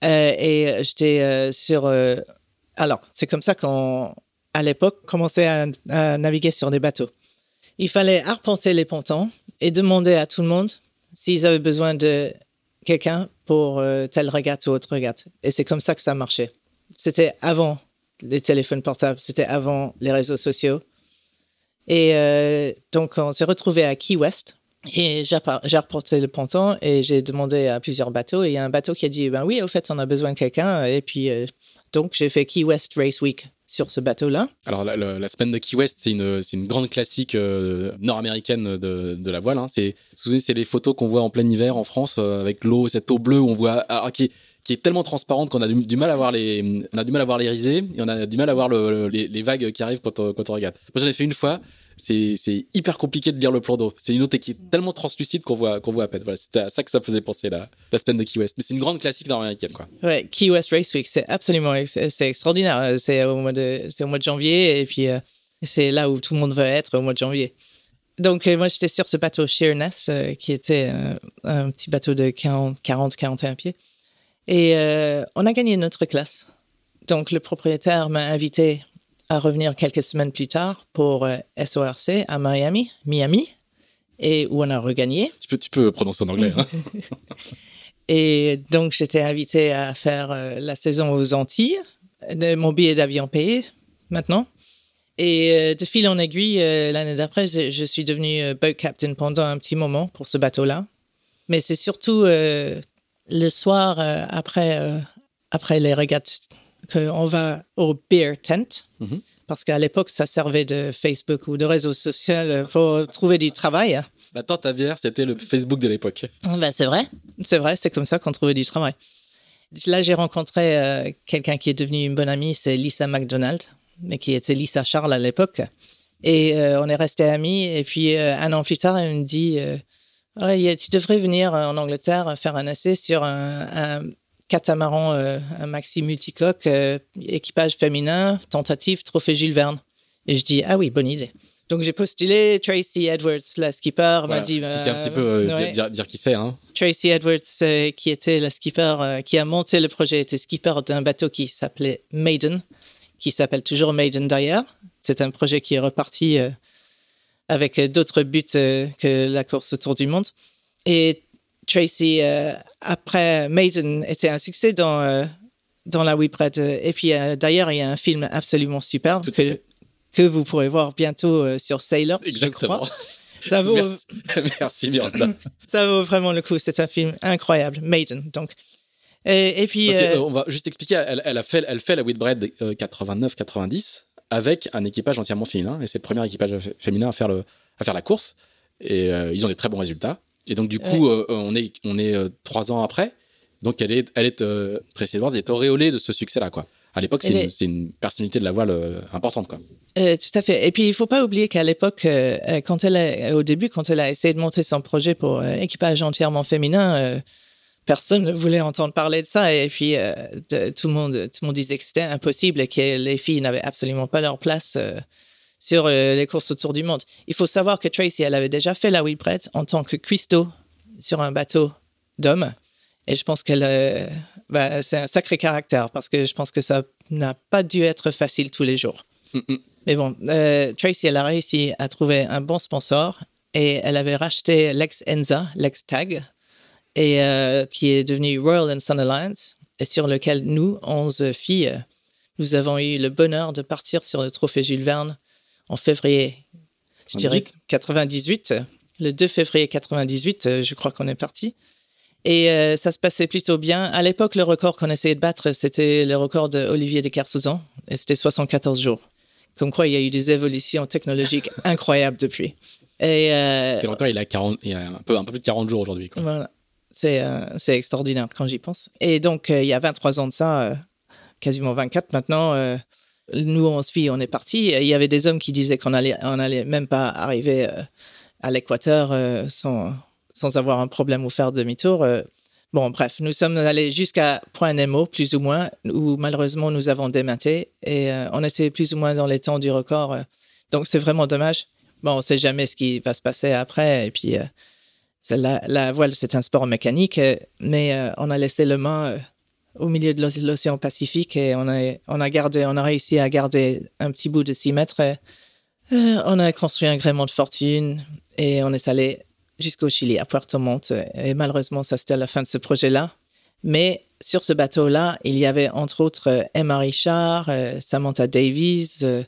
Euh, et j'étais euh, sur. Euh, alors, c'est comme ça qu'on, à l'époque, commençait à, naviguer sur des bateaux. Il fallait arpenter les pontons et demander à tout le monde s'ils avaient besoin de quelqu'un pour telle régate ou autre régate. Et c'est comme ça que ça marchait. C'était avant les téléphones portables, c'était avant les réseaux sociaux. Et donc, on s'est retrouvé à Key West, et j'ai reporté le ponton et j'ai demandé à plusieurs bateaux. Et il y a un bateau qui a dit Ben oui, au fait, on a besoin de quelqu'un. Et puis, euh, donc, j'ai fait Key West Race Week sur ce bateau-là. Alors, la, semaine de Key West, c'est une, une, grande classique euh, nord-américaine de, de, la voile. Hein. C'est, c'est les photos qu'on voit en plein hiver en France euh, avec l'eau, cette eau bleue où on voit. qui, qui est tellement transparente qu'on a du, mal à voir les, on a du mal à voir les risées et on a du mal à voir le, les, les, vagues qui arrivent quand on, quand on regarde. Moi, j'en ai fait une fois c'est hyper compliqué de lire le plan d'eau. C'est une eau qui est tellement translucide qu'on voit, qu'on voit à peine. Voilà, c'était à ça que ça faisait penser la, la semaine de Key West. Mais c'est une grande classique nord-américaine, quoi. Ouais, Key West Race Week, c'est absolument, c'est extraordinaire. C'est au mois de, au mois de janvier et puis euh, c'est là où tout le monde veut être au mois de janvier. Donc, euh, moi, j'étais sur ce bateau Sheerness, euh, qui était un petit bateau de 40-41 pieds. Et on a gagné notre classe. Donc, le propriétaire m'a invité à revenir quelques semaines plus tard pour euh, SORC à Miami, Miami, et où on a regagné. Tu peux, tu peux prononcer en anglais. Hein. et donc, j'étais invité à faire euh, la saison aux Antilles, de mon billet d'avion payé maintenant. Et euh, de fil en aiguille, l'année d'après, je suis devenu boat captain pendant un petit moment pour ce bateau-là. Mais c'est surtout le soir après, après les régates qu'on va au beer tent, mhm. parce qu'à l'époque, ça servait de Facebook ou de réseau social pour trouver du travail. La tente à bière, c'était le Facebook de l'époque. Ben, c'est vrai. C'est vrai, c'est comme ça qu'on trouvait du travail. Là, j'ai rencontré euh, quelqu'un qui est devenu une bonne amie, c'est Lisa McDonald, mais qui était Lisa Charles à l'époque. Et euh, on est restés amis. Et puis, euh, un an plus tard, elle me dit Tu devrais venir en Angleterre faire un essai sur un, un catamaran, un maxi multicoque, équipage féminin, tentative, trophée Jules Verne. Et je dis Ah oui, bonne idée. Donc j'ai postulé. Tracy Edwards, la skipper, m'a dit. Expliquer un petit peu, euh, dire, qui c'est. Hein. Tracy Edwards, euh, qui était la skipper, euh, qui a monté le projet, était skipper d'un bateau qui s'appelait Maiden, qui s'appelle toujours Maiden d'ailleurs. C'est un projet qui est reparti avec d'autres buts que la course autour du monde. Et Tracy, après Maiden, était un succès dans dans la Whipred. Et puis d'ailleurs, il y a un film absolument superbe que que vous pourrez voir bientôt euh, sur Sailor, Exactement. je crois. Ça vaut... Merci, Miranda. Ça vaut vraiment le coup. C'est un film incroyable, Maiden. Donc, et, puis, euh, euh, on va juste expliquer. Elle, a fait, elle fait la Whitbread 89-90 avec un équipage entièrement féminin, et c'est le premier équipage féminin à faire le, à faire la course. Et ils ont des très bons résultats. Et donc du coup, on est, on est trois ans après. Donc elle est, elle est Tracy Edwards est auréolée de ce succès-là, quoi à l'époque, c'est une, personnalité de la voile euh, importante. Quoi. Euh, tout à fait. Et puis, il faut pas oublier qu'à l'époque, euh, quand elle au début, quand elle a essayé de monter son projet pour équipage entièrement féminin, personne ne voulait entendre parler de ça. Et puis, tout, le monde, tout le monde disait que c'était impossible et que les filles n'avaient absolument pas leur place sur les courses autour du monde. Il faut savoir que Tracy, elle avait déjà fait la Whipwreath en tant que cuistot sur un bateau d'hommes. Et je pense qu'elle, euh, bah, c'est un sacré caractère parce que je pense que ça n'a pas dû être facile tous les jours. Mais bon, euh, Tracy, elle a réussi à trouver un bon sponsor et elle avait racheté l'ex Enza, l'ex Tag, et euh, qui est devenu Royal and Sun Alliance, et sur lequel nous, 11 filles, nous avons eu le bonheur de partir sur le trophée Jules Verne en février, je dirais 98. Le 2 février 98, je crois qu'on est parti. Et euh, ça se passait plutôt bien. À l'époque, le record qu'on essayait de battre, c'était le record d'Olivier de Kersauzon, et c'était 74 jours. Comme quoi, il y a eu des évolutions technologiques incroyables depuis. Et euh, Parce que le record, il a, 40, il a un, peu, un peu plus de 40 jours aujourd'hui. Voilà. C'est euh, c'est extraordinaire quand j'y pense. Et donc, il y a 23 ans de ça, quasiment 24 maintenant, nous, on se fit, on est parti. Il y avait des hommes qui disaient qu'on allait, on allait même pas arriver à l'équateur sans sans avoir un problème ou faire demi-tour. Euh, bon, bref, nous sommes allés jusqu'à Point Nemo, plus ou moins, où malheureusement nous avons dématé et euh, on était plus ou moins dans les temps du record. Euh. donc c'est vraiment dommage. Bon, on ne sait jamais ce qui va se passer après. Et puis, la, la, voile, c'est un sport mécanique, mais on a laissé le main au milieu de l'océan Pacifique et on a, on a gardé, on a réussi à garder un petit bout de 6 mètres. on a construit un gréement de fortune et on est allé jusqu'au Chili, à Puerto Montt. Et malheureusement, ça c'était la fin de ce projet-là. Mais sur ce bateau-là, il y avait entre autres Emma Richard, euh, Samantha Davies, euh,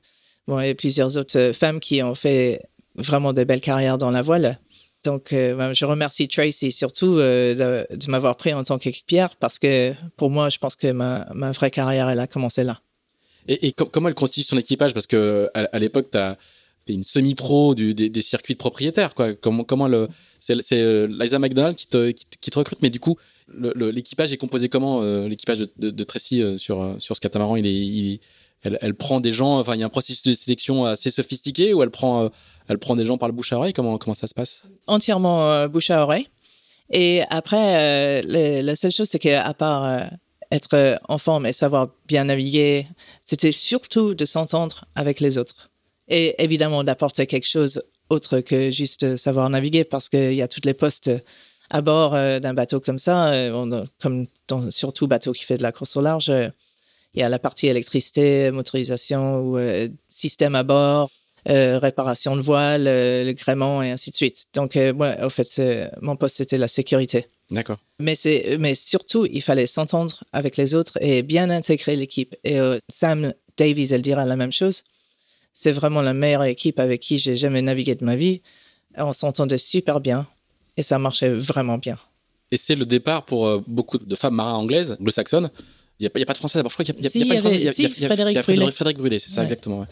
bon, et plusieurs autres femmes qui ont fait vraiment de belles carrières dans la voile. Donc, euh, ben, je remercie Tracy surtout de, m'avoir pris en tant qu'équipière parce que pour moi, je pense que ma, vraie carrière, elle a commencé là. Et, comment elle constitue son équipage? Parce que à l'époque, tu t'es une semi-pro des, circuits de propriétaires, quoi. Comment, le, c'est, euh, Liza McDonald qui te, recrute, mais du coup, l'équipage est composé comment euh, L'équipage de, Tracy euh, sur, sur ce catamaran, est, elle, prend des gens, enfin, il y a un processus de sélection assez sophistiqué ou elle prend, elle prend des gens par le bouche à oreille Comment, comment ça se passe? Entièrement bouche à oreille. Et après, la seule chose, c'est qu'à part être en forme et savoir bien naviguer, c'était surtout de s'entendre avec les autres et évidemment d'apporter quelque chose autre que juste savoir naviguer parce qu'il y a toutes les postes à bord euh, d'un bateau comme ça, euh, comme dans, surtout bateau qui fait de la course au large. Euh, il y a la partie électricité, motorisation ou système à bord, réparation de voile, le gréement et ainsi de suite. Donc, moi, au fait, mon poste, c'était la sécurité. D'accord. Mais, mais surtout, il fallait s'entendre avec les autres et bien intégrer l'équipe. Et Sam Davies, elle dira la même chose c'est vraiment la meilleure équipe avec qui j'ai jamais navigué de ma vie. On s'entendait super bien et ça marchait vraiment bien. Et c'est le départ pour euh, beaucoup de femmes marins anglaises, anglo-saxonnes. Il n'y a, a, pas de français d'abord. Je crois qu'il y, a, si, pas de français. Il y a, Frédéric, Brûlé, c'est ça exactement.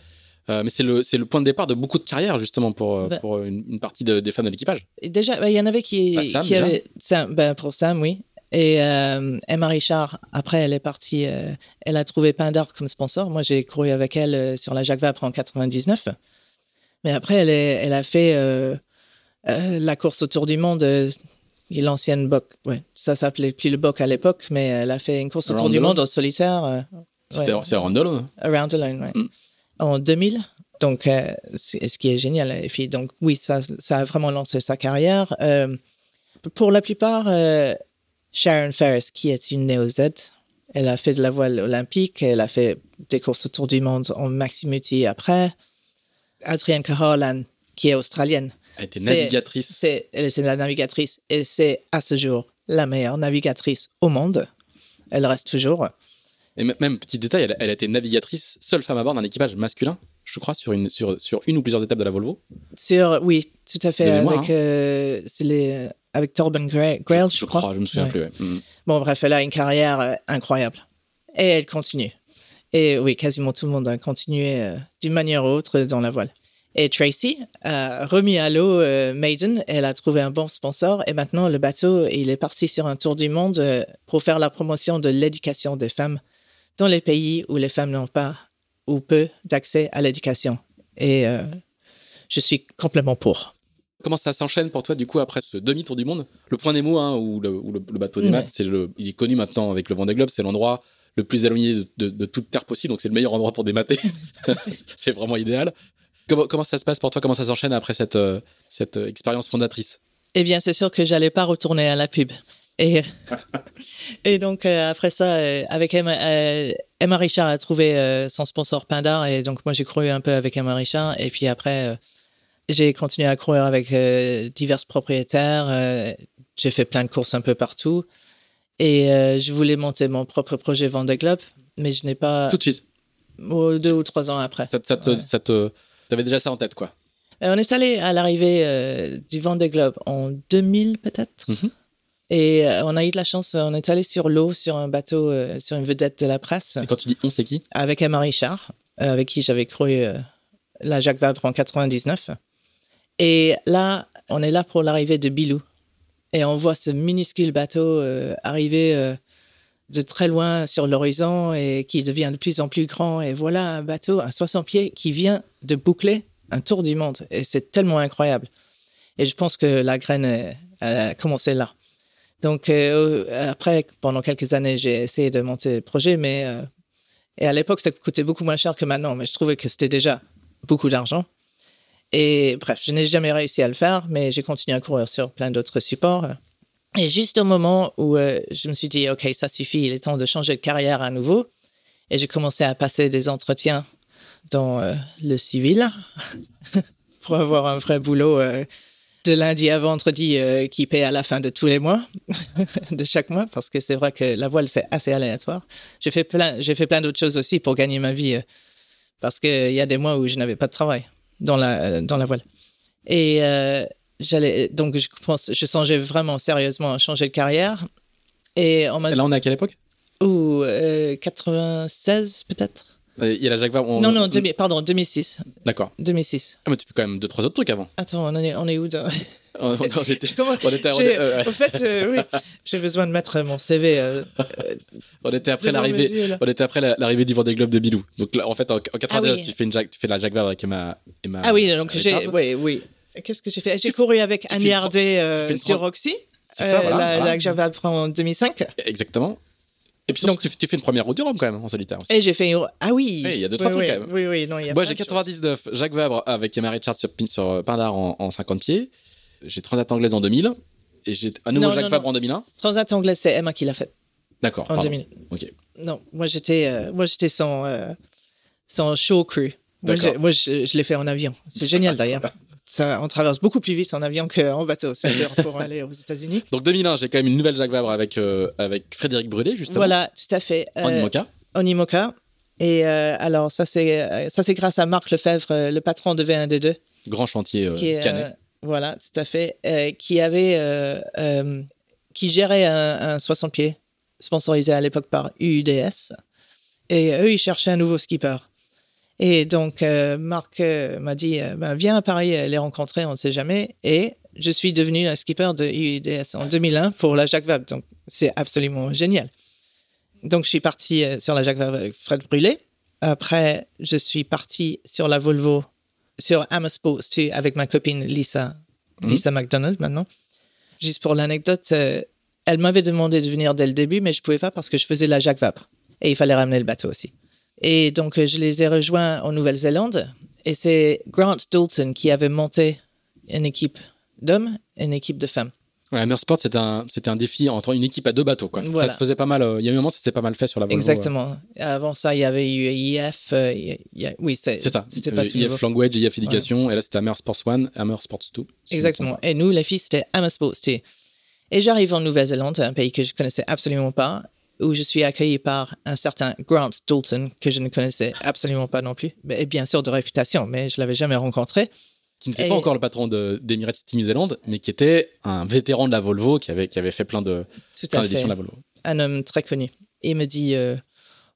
Euh, mais c'est le, le point de départ de beaucoup de carrières, justement, pour, euh, Bah. pour une, une partie de- des femmes de l'équipage. Déjà, bah, il y en avait qui, Bah, Sam, qui. Sam, ben, pour Sam, oui. Et euh, Emma Richard, après, elle est partie. euh, elle a trouvé Pindar comme sponsor. Moi, j'ai couru avec elle euh, sur la Jacques Vabre en 99. Mais après, elle, est- elle a fait euh, euh, la course autour du monde. euh, L'ancienne BOC, ouais, ça s'appelait plus le BOC à l'époque, mais elle a fait une course autour Around du the monde en solitaire. euh, C'était ouais. Randall. hein. Around Alone, ouais. Mm. En 2000. Donc, euh, c'est- ce qui est génial. Et puis, donc, oui, ça, ça a vraiment lancé sa carrière. Euh, pour la plupart, euh, Sharon Ferris, qui est une néo-Z, elle a fait de la voile olympique, elle a fait des courses autour du monde en maxi-multi après. Adrienne Carolan, qui est australienne, Elle était navigatrice. c'est, elle est la navigatrice et c'est à ce jour la meilleure navigatrice au monde. Elle reste toujours. Et même, petit détail, elle, elle a été navigatrice, seule femme à bord d'un équipage masculin, je crois, sur une, sur, sur une ou plusieurs étapes de la Volvo. Sur, oui, tout à fait. Avec, euh, c'est les, avec Torben Gra- Grail, je, je crois. crois, je me souviens Ouais. plus. ouais. Mm. Bon, bref, elle a une carrière euh, incroyable. Et elle continue. Et oui, quasiment tout le monde a continué euh, d'une manière ou autre dans la voile. Et Tracy a remis à l'eau euh, Maiden. Elle a trouvé un bon sponsor. Et maintenant, le bateau, il est parti sur un tour du monde euh, pour faire la promotion de l'éducation des femmes dans les pays où les femmes n'ont pas ou peu d'accès à l'éducation. Et euh, je suis complètement pour. Comment ça s'enchaîne pour toi, du coup, après ce demi-tour du monde? Le point Nemo, hein, où, le, où le- le bateau des maths, le, il est connu maintenant avec le Vendée Globe, c'est l'endroit le plus éloigné de, de- de toute terre possible, donc c'est le meilleur endroit pour démater. c'est vraiment idéal. Comment, comment ça se passe pour toi? Comment ça s'enchaîne après cette, euh, cette euh, expérience fondatrice? Eh bien, c'est sûr que j'allais pas retourner à la pub. Et, et donc, euh, après ça, euh, avec Emma, euh, Emma Richard a trouvé son sponsor Pindar. Et donc, moi, j'ai couru un peu avec Emma Richard. Et puis après, j'ai continué à courir avec divers propriétaires. j'ai fait plein de courses un peu partout. Et je voulais monter mon propre projet Vendée Globe. Mais je n'ai pas. Tout de suite. oh, deux ou trois ans après. Ça, ça te, Ouais. ça te- t'avais déjà ça en tête, quoi. On est allé à l'arrivée euh, du Vendée Globe en 2000 peut-être. Mhm. Et euh, on a eu de la chance, on est allé sur l'eau, sur un bateau, euh, sur une vedette de la presse, Et quand tu dis on, c'est qui? Avec Emma Richard, euh, avec qui j'avais cru euh, la Jacques Vabre en 99. Et là, on est là pour l'arrivée de Bilou. Et on voit ce minuscule bateau arriver de très loin sur l'horizon et qui devient de plus en plus grand. Et voilà un bateau à 60 pieds qui vient de boucler un tour du monde. Et c'est tellement incroyable. Et je pense que la graine a commencé là. Donc euh, après, pendant quelques années, j'ai essayé de monter le projet, mais euh, et à l'époque, ça coûtait beaucoup moins cher que maintenant, mais je trouvais que c'était déjà beaucoup d'argent. Et bref, je n'ai jamais réussi à le faire, mais j'ai continué à courir sur plein d'autres supports. Et juste au moment où euh, je me suis dit, OK, ça suffit, il est temps de changer de carrière à nouveau, et j'ai commencé à passer des entretiens dans euh, le civil pour avoir un vrai boulot euh, de lundi à vendredi euh, qui paie à la fin de tous les mois, de chaque mois, parce que c'est vrai que la voile, c'est assez aléatoire. J'ai fait plein, j'ai fait plein d'autres choses aussi pour gagner ma vie, euh, parce qu'il y a des mois où je n'avais pas de travail dans la, euh, dans la voile. Et j'allais, donc je pense, je songeais vraiment sérieusement à changer de carrière. Et on Et Là, on est à quelle époque? Ou euh, 96 peut-être? Euh, Il y a la Jacques Vabre. on- Non, non, on- 2000 pardon, 2006. D'accord. 2006. Ah, mais tu fais quand même deux, trois autres trucs avant. Attends, on, en est, on est où on, était, Comment- on était, euh, Au fait, euh, oui, j'ai besoin de mettre mon CV. euh, on était après l'arrivée. On était après la- l'arrivée du Vendée Globe de Bilou. Donc là, en fait, en, en 99, oui. tu, fais une Jacques- tu fais la Jacques Vabre avec Emma. Emma Ah oui, donc j'ai, oui, oui. Qu'est-ce que j'ai fait? J'ai couru avec Annie Hardet sur Roxy, C'est ça, voilà, la, voilà. la appris en 2005. Exactement. Et puis Donc- tu, fais- tu fais une première route du Rhum quand même en solitaire aussi. Et j'ai fait. Ah oui Oui, il y a deux, Oui, trois trucs, oui, quand même. Oui, oui, non, y a Moi, j'ai de choses. 99, Jacques Vabre avec Emma Richards sur, euh, Pindar en, en 50 pieds. J'ai Transat Anglaise en 2000. Et j'ai à nouveau Non, Jacques non, Vabre en 2001. Transat anglais, c'est Emma qui l'a fait D'accord. en pardon. 2000. Ok. Non, moi j'étais, euh, moi j'étais son, euh, son show crew. Moi, moi je, je l'ai fait en avion. C'est génial d'ailleurs. Ça, on traverse beaucoup plus vite en avion qu'en bateau, c'est sûr, pour aller aux États-Unis. Donc 2001, j'ai quand même une nouvelle Jacques Vabre avec, euh, avec Frédéric Brûlé, justement. Voilà, tout à fait. En Euh, IMOCA. en IMOCA. Et euh, alors, ça, c'est ça c'est grâce à Marc Lefebvre, le patron de V1D2, Grand chantier qui est, Canet. voilà, tout à fait, qui avait, qui gérait un, un 60 pieds sponsorisé à l'époque par UUDS. Et eux, ils cherchaient un nouveau skipper. Et donc, euh, Marc euh, m'a dit, euh, ben, viens à Paris les rencontrer, on ne sait jamais. Et je suis devenu un skipper de UIDS en 2001 pour la Jacques Vabre. Donc, c'est absolument génial. Donc, je suis parti sur la Jacques Vabre avec Fred Brûlé. Après, je suis parti sur la Volvo, sur Hammer Sports avec ma copine Lisa, mhm. Lisa McDonald maintenant. Juste pour l'anecdote, elle m'avait demandé de venir dès le début, mais je ne pouvais pas parce que je faisais la Jacques Vabre. Et il fallait ramener le bateau aussi. Et donc, euh, je les ai rejoints en Nouvelle-Zélande. Et c'est Grant Dalton qui avait monté une équipe d'hommes et une équipe de femmes. Ouais, Sport, c'était un, défi entre une équipe à deux bateaux. Quoi. Ça se faisait pas mal. Euh, il y a eu un moment, ça s'est pas mal fait sur la Volvo. Exactement. Avant ça, il y avait eu IF. Euh, oui, c'est, ça. C'était pas IF Language, IF Education. Et là, c'était Hammer Sports 1, Hammer Sports 2. Exactement. Et nous, les filles, c'était Hammer Sports 2. Et j'arrive en Nouvelle-Zélande, un pays que je connaissais absolument pas où je suis accueilli par un certain Grant Dalton, que je ne connaissais absolument pas non plus, et bien sûr de réputation, mais je l'avais jamais rencontré. Qui n'était pas encore le patron d'Emirates City New Zealand, mais qui était un vétéran de la Volvo, qui avait, qui avait fait plein de d'éditions de la Volvo. Un homme très connu. il me dit euh,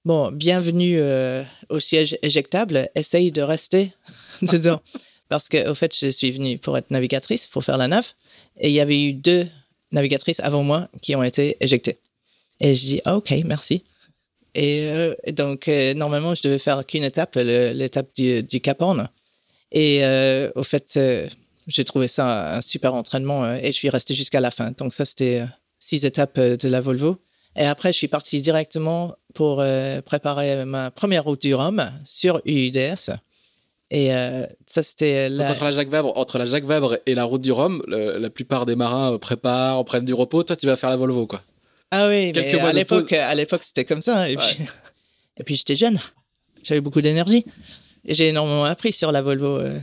Bon, bienvenue euh, au siège éjectable, essaye de rester dedans. Parce qu'au fait, je suis venu pour être navigatrice, pour faire la nave, et il y avait eu deux navigatrices avant moi qui ont été éjectées. Et je dis, ah, OK, merci. Et euh, donc, euh, normalement, je devais faire qu'une étape, l'étape du, du, Cap Horn. Et euh, au fait, j'ai trouvé ça un super entraînement et je suis resté jusqu'à la fin. Donc, ça, c'était six étapes de la Volvo. Et après, je suis parti directement pour préparer ma première route du Rhum sur UIDS. Et ça, c'était la... Entre la Jacques Vabre, entre la Jacques Vabre et la route du Rhum, la plupart des marins préparent, prennent du repos. Toi, tu vas faire la Volvo, quoi. Ah oui, mais à l'époque, à l'époque, c'était comme ça. Et puis, et puis j'étais jeune. J'avais beaucoup d'énergie. Et j'ai énormément appris sur la Volvo. Euh,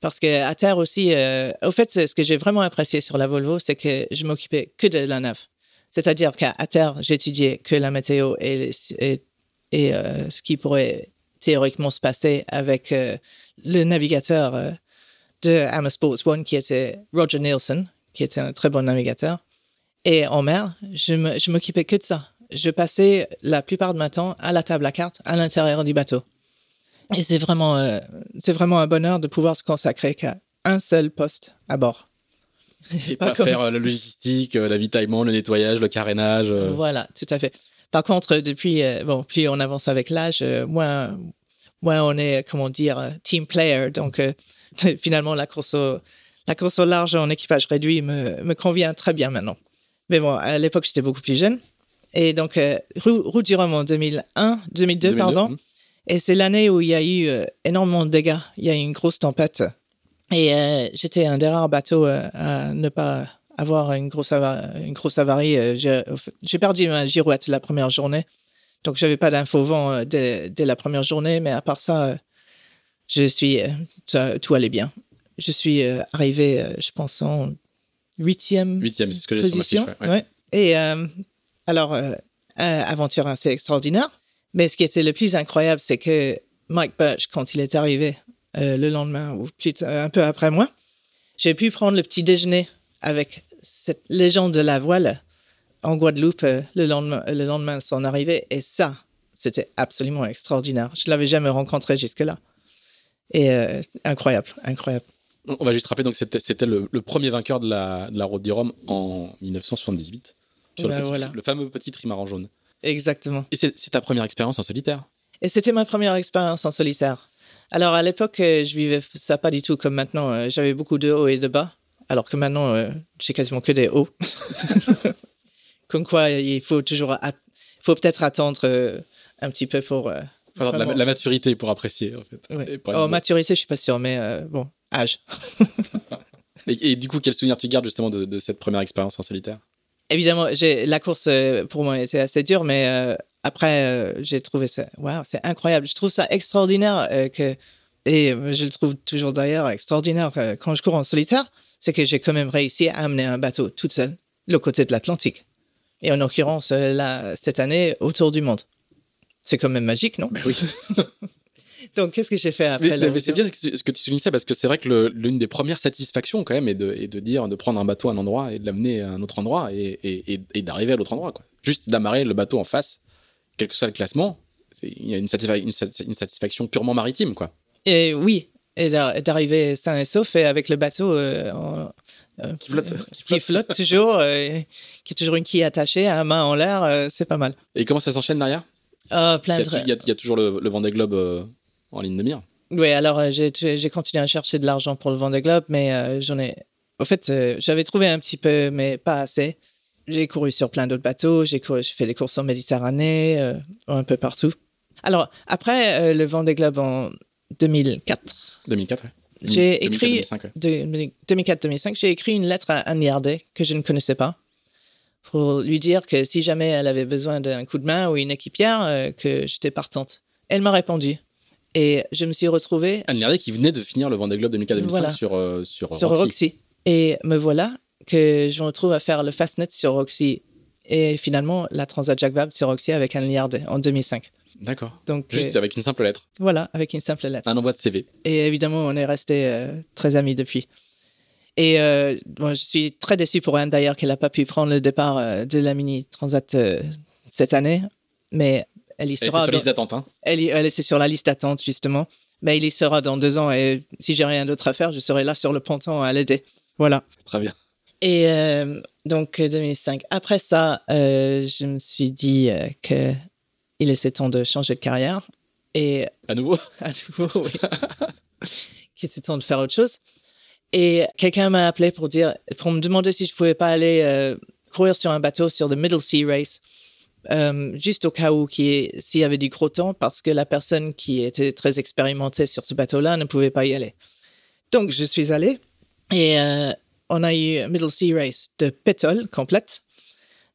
parce qu'à terre aussi, euh, au fait, ce que j'ai vraiment apprécié sur la Volvo, c'est que je m'occupais que de la nave. C'est-à-dire qu'à terre, j'étudiais que la météo et, et, et euh, ce qui pourrait théoriquement se passer avec le navigateur de Hammer Sports One, qui était Roger Nielsen, qui était un très bon navigateur. Et en mer, je m'occupais que de ça. Je passais la plupart de ma temps à la table à cartes, à l'intérieur du bateau. Et c'est vraiment, euh, c'est vraiment un bonheur de pouvoir se consacrer qu'à un seul poste à bord. Et pas, faire euh, la logistique, euh, l'avitaillement, le nettoyage, le carénage. Voilà, tout à fait. Par contre, depuis, bon, plus on avance avec l'âge, moins, moins on est, comment dire, team player. Donc, finalement, la course, au, la course au large en équipage réduit me, me convient très bien maintenant. Mais bon, à l'époque, j'étais beaucoup plus jeune. Et donc, euh, route du Rhum en 2001, 2002, pardon. Hmm. Et c'est l'année où il y a eu euh, énormément de dégâts. Il y a eu une grosse tempête. Et euh, j'étais un des rares bateaux à ne pas avoir une grosse, une grosse avarie. J'ai perdu ma girouette la première journée. Donc, j'avais pas d'info vent dès, dès, la première journée. Mais à part ça, je suis, tout allait bien. Je suis arrivé, je pense, en huitième, huitième c'est ce que j'ai position. Ouais. Et euh, alors, euh, euh, aventure assez extraordinaire. Mais ce qui était le plus incroyable, c'est que Mike Birch, quand il est arrivé le lendemain ou plus un peu après moi, j'ai pu prendre le petit déjeuner avec cette légende de la voile en Guadeloupe le lendemain, le lendemain de son arrivée. Et ça, c'était absolument extraordinaire. Je l'avais jamais rencontré jusque-là. Et incroyable, incroyable. On va juste rappeler, donc c'était le, premier vainqueur de la, de la Route du Rhum en 1978, sur le, ben le, fameux petit trimaran jaune. Exactement. Et c'est ta première expérience en solitaire Et c'était ma première expérience en solitaire. Alors à l'époque, euh, je vivais ça pas du tout comme maintenant. Euh, j'avais beaucoup de hauts et de bas, alors que maintenant, euh, j'ai quasiment que des hauts. comme quoi, il faut toujours, faut peut-être attendre un petit peu pour. la, maturité pour apprécier, en fait. oh, maturité, je suis pas sûr, mais bon, âge. et, du coup, quel souvenir tu gardes justement de, cette première expérience en solitaire? Évidemment, la course euh, pour moi était assez dure, mais euh, après, euh, j'ai trouvé ça, wow, c'est incroyable. Je trouve ça extraordinaire que, et je le trouve toujours d'ailleurs extraordinaire quand je cours en solitaire, c'est que j'ai quand même réussi à amener un bateau toute seule, le côté de l'Atlantique. Et en l'occurrence, là, cette année, autour du monde. C'est quand même magique, non? Oui. Donc, qu'est-ce que j'ai fait après Mais, c'est bien ce que tu soulignes ça parce que c'est vrai que l'une des premières satisfactions, quand même, est de, de, dire, de prendre un bateau à un endroit et de l'amener à un autre endroit et, et, et, d'arriver à l'autre endroit. Quoi. Juste d'amarrer le bateau en face, quel que soit le classement, il y a une, satisfaction purement maritime, quoi. Et oui, et d'arriver sain et sauf et avec le bateau euh, qui, flotte, qui, flotte. toujours, qui a toujours une quille attachée, à main en l'air, c'est pas mal. Et comment ça s'enchaîne derrière plein il, y a, il, y a, toujours le, le Vendée Globe en ligne de mire. Oui, alors j'ai continué à chercher de l'argent pour le Vendée Globe, mais j'en ai. En fait, j'avais trouvé un petit peu, mais pas assez. J'ai couru sur plein d'autres bateaux, j'ai fait des courses en Méditerranée, euh, un peu partout. Alors, après euh, le Vendée Globe en 2004. 2004, oui. J'ai écrit. 2004-2005, j'ai écrit une lettre à Anne Yardet que je ne connaissais pas pour lui dire que si jamais elle avait besoin d'un coup de main ou une équipière, euh, que j'étais partante. Elle m'a répondu. Et je me suis retrouvée. Anne Yardet qui venait de finir le Vendée Globe 2004-2005 sur, sur, sur Roxy. Et me voilà que je me retrouve à faire le Fastnet sur Roxy et finalement la Transat Jacques Vabre sur Roxy avec Anne Liard en 2005. D'accord. Donc juste euh, avec une simple lettre. Voilà, avec une simple lettre. Un envoi de CV. Et évidemment, on est resté euh, très amis depuis. Et euh, je suis très déçu pour Anne d'ailleurs qu'elle n'a pas pu prendre le départ de la mini Transat cette année, mais elle y sera. Elle était sur la liste d'attente. Hein. Elle, elle était sur la liste d'attente justement, mais il y sera dans deux ans et si j'ai rien d'autre à faire, je serai là sur le ponton à l'aider. Voilà. Très bien. Et euh, donc 2005. Après ça, euh, je me suis dit euh, que il était temps de changer de carrière. Et à nouveau? À nouveau, oui. qu'il était temps de faire autre chose. Et quelqu'un m'a appelé pour dire, pour me demander si je pouvais pas aller courir sur un bateau sur le Middle Sea Race. Juste au cas où s'il y avait du gros temps, parce que la personne qui était très expérimentée sur ce bateau-là ne pouvait pas y aller. Donc, je suis allé et on a eu Middle Sea Race de pétole complète,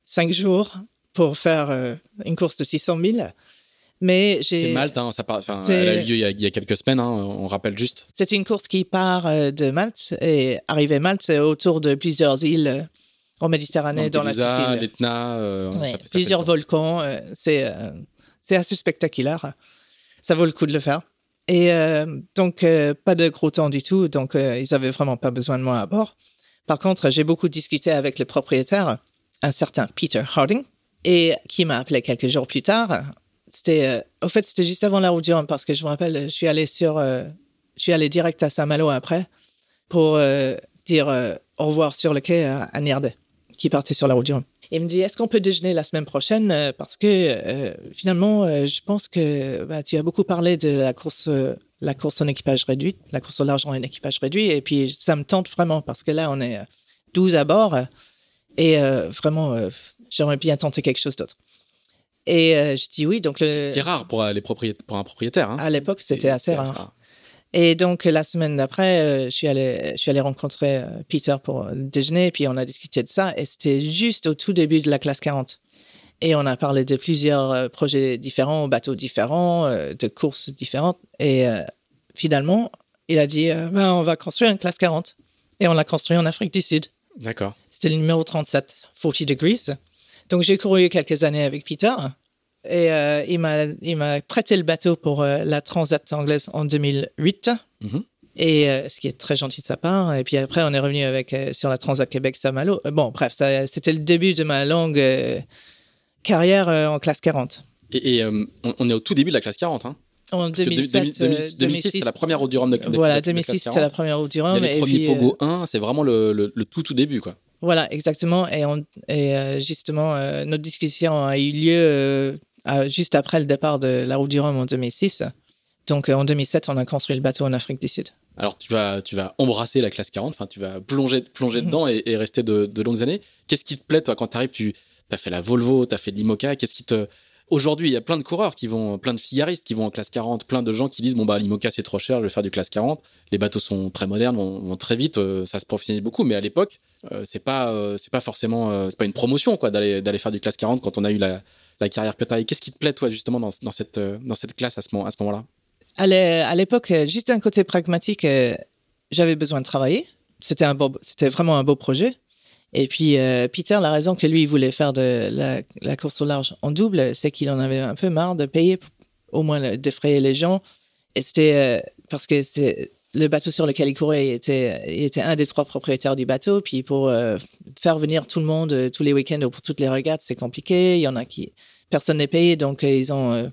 cinq jours pour faire euh, une course de 600 000. Mais j'ai. C'est Malte, hein, ça elle a eu lieu il y a, quelques semaines, hein, on rappelle juste. C'est une course qui part euh, de Malte et arriver à Malte, c'est autour de plusieurs îles euh, en Méditerranée, dans la Sicile. l'Etna, plusieurs volcans. c'est c'est assez spectaculaire. Ça vaut le coup de le faire. Et donc, pas de gros temps du tout. Donc, ils avaient vraiment pas besoin de moi à bord. Par contre, j'ai beaucoup discuté avec le propriétaire, un certain Peter Harding, et qui m'a appelé quelques jours plus tard. C'était, euh, au fait, c'était juste avant la parce que je me rappelle, je suis allé sur, euh, je suis allé direct à Saint-Malo après pour euh, dire au revoir sur le quai à, à qui partait sur la route du Rhum. Il me dit, est-ce qu'on peut déjeuner la semaine prochaine? Parce que finalement, je pense que bah, tu as beaucoup parlé de la course la course en équipage réduit, la course au large en équipage réduit. Et puis, ça me tente vraiment parce que là, on est 12 à bord et euh, vraiment, euh, j'aimerais bien tenter quelque chose d'autre. Et euh, je dis oui. Donc le... Ce qui est rare pour, les pour un propriétaire. Hein. À l'époque, c'était assez rare. Et donc, la semaine d'après, je, suis allé, je suis allé rencontrer Peter pour le déjeuner, et puis on a discuté de ça, et c'était juste au tout début de la classe 40. Et on a parlé de plusieurs euh, projets différents, bateaux différents, euh, de courses différentes. Et euh, finalement, il a dit ben, on va construire une classe 40. Et on l'a construit en Afrique du Sud. D'accord. C'était le numéro 37, 40 degrees. Donc j'ai couru quelques années avec Peter. Et il m'a prêté le bateau pour la Transat anglaise en 2008. Mm-hmm. Et ce qui est très gentil de sa part. Et puis après, on est revenu avec sur la Transat Québec Saint-Malo. bon, bref, c'était le début de ma longue carrière euh, en classe 40. Et, euh, on, est au tout début de la classe 40, hein? En 2007, 2006, c'est la première route du Rhum de, de Voilà, 2006, c'était la première route du Rhum. Et le premier Pogo 1, euh, c'est vraiment le, le, tout, tout début, quoi. Voilà, exactement. Et, on, et justement, notre discussion a eu lieu juste après le départ de la route du Rhum en 2006. Donc, en 2007, on a construit le bateau en Afrique du Sud. Alors, tu vas, tu vas embrasser la classe 40, enfin, tu vas plonger, plonger dedans et, et, rester de, de longues années. Qu'est-ce qui te plaît, toi, quand tu arrives tu as fait la Volvo, tu as fait l'IMOCA, qu'est-ce qui te... Aujourd'hui, il y a plein de coureurs qui vont, plein de figaristes qui vont en classe 40, plein de gens qui disent bon bah l'IMOCA c'est trop cher, je vais faire du classe 40. Les bateaux sont très modernes, vont, très vite, euh, ça se professionnalise beaucoup, mais à l'époque euh, c'est pas euh, c'est pas forcément c'est pas une promotion quoi d'aller d'aller faire du classe 40 quand on a eu la, la carrière que tu as. Qu'est-ce qui te plaît toi justement dans, cette dans cette classe à ce moment à ce moment-là? À l'époque, juste un côté pragmatique, j'avais besoin de travailler. C'était un beau, c'était vraiment un beau projet. Et puis, euh, Peter, la raison que lui, voulait faire de la, course au large en double, c'est qu'il en avait un peu marre de payer, au moins d'effrayer les gens. Et c'était euh, parce que c'est le bateau sur lequel il courait, il était, il était un des trois propriétaires du bateau. Puis pour euh, faire venir tout le monde tous les week-ends ou pour toutes les regattes, c'est compliqué. Il y en a qui personne n'est payé, donc ils ont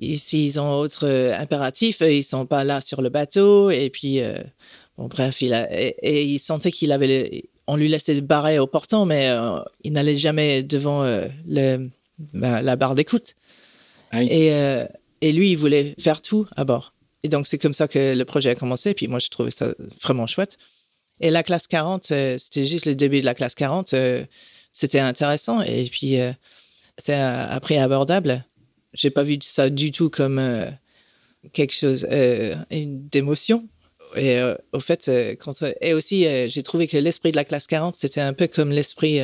s'ils ont autre impératif, ils sont pas là sur le bateau. Et puis, bon, bref, il a, et, il sentait qu'il avait, on lui laissait barrer au portant, mais il n'allait jamais devant le, bah, la barre d'écoute. Et, et lui, il voulait faire tout à bord. Et donc, c'est comme ça que le projet a commencé. Et puis, moi, je trouvais ça vraiment chouette. Et la classe 40, euh, c'était juste le début de la classe 40. euh, C'était intéressant. Et puis, euh, c'est euh, après abordable. J'ai pas vu ça du tout comme quelque chose, d'émotion. Et au fait, et aussi, j'ai trouvé que l'esprit de la classe 40, c'était un peu comme l'esprit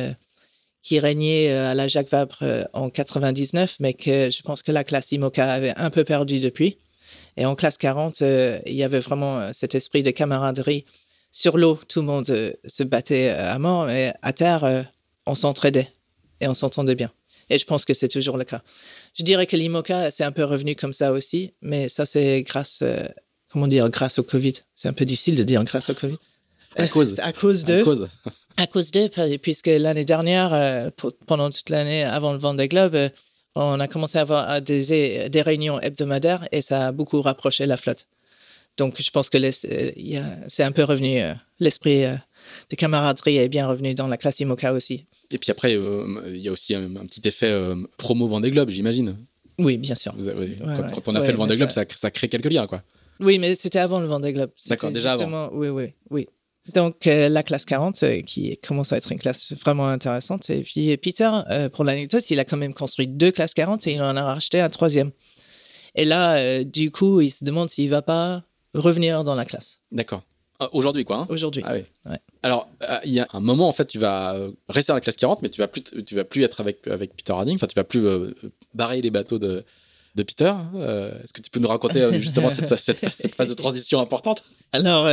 qui régnait à la Jacques Vabre en 99, mais que je pense que la classe IMOCA avait un peu perdu depuis. Et en classe 40, euh, il y avait vraiment euh, cet esprit de camaraderie. Sur l'eau, tout le monde euh, se battait à mort, mais à terre, euh, on s'entraidait et on s'entendait bien. Et je pense que c'est toujours le cas. Je dirais que l'IMOCA, c'est un peu revenu comme ça aussi, mais ça, c'est grâce, comment dire, grâce au Covid. C'est un peu difficile de dire grâce au Covid. À cause. À cause de. À cause. À cause d'eux, puisque l'année dernière, pour- pendant toute l'année avant le Vendée Globe, on a commencé à avoir des, des réunions hebdomadaires et ça a beaucoup rapproché la flotte. Donc, je pense que c'est un peu revenu, euh, l'esprit euh, de camaraderie est bien revenu dans la classe IMOCA aussi. Et puis après, euh, il y a aussi un, un petit effet promo Vendée Globe, j'imagine. Oui, bien sûr. Avez- quand, ouais. quand on a Ouais, fait le Vendée Globe, ça- crée quelques liens, quoi. Oui, mais c'était avant le Vendée Globe. D'accord, déjà avant. Oui, oui, oui. Donc, euh, la classe 40, euh, qui commence à être une classe vraiment intéressante. Et puis, Peter, euh, pour l'anecdote, il a quand même construit deux classes 40 et il en a racheté un troisième. Et là, du coup, il se demande s'il va pas revenir dans la classe D'accord. Ah, Aujourd'hui, quoi. hein? Aujourd'hui. Ah oui. Ouais. Alors, euh, il y a un moment, en fait, tu vas rester dans la classe 40, mais tu vas plus, tu vas plus être avec, avec Peter Harding. Enfin, tu vas plus euh, barrer les bateaux de, de Peter. Euh, Est-ce que tu peux nous raconter justement cette, cette, cette phase de transition importante? Alors,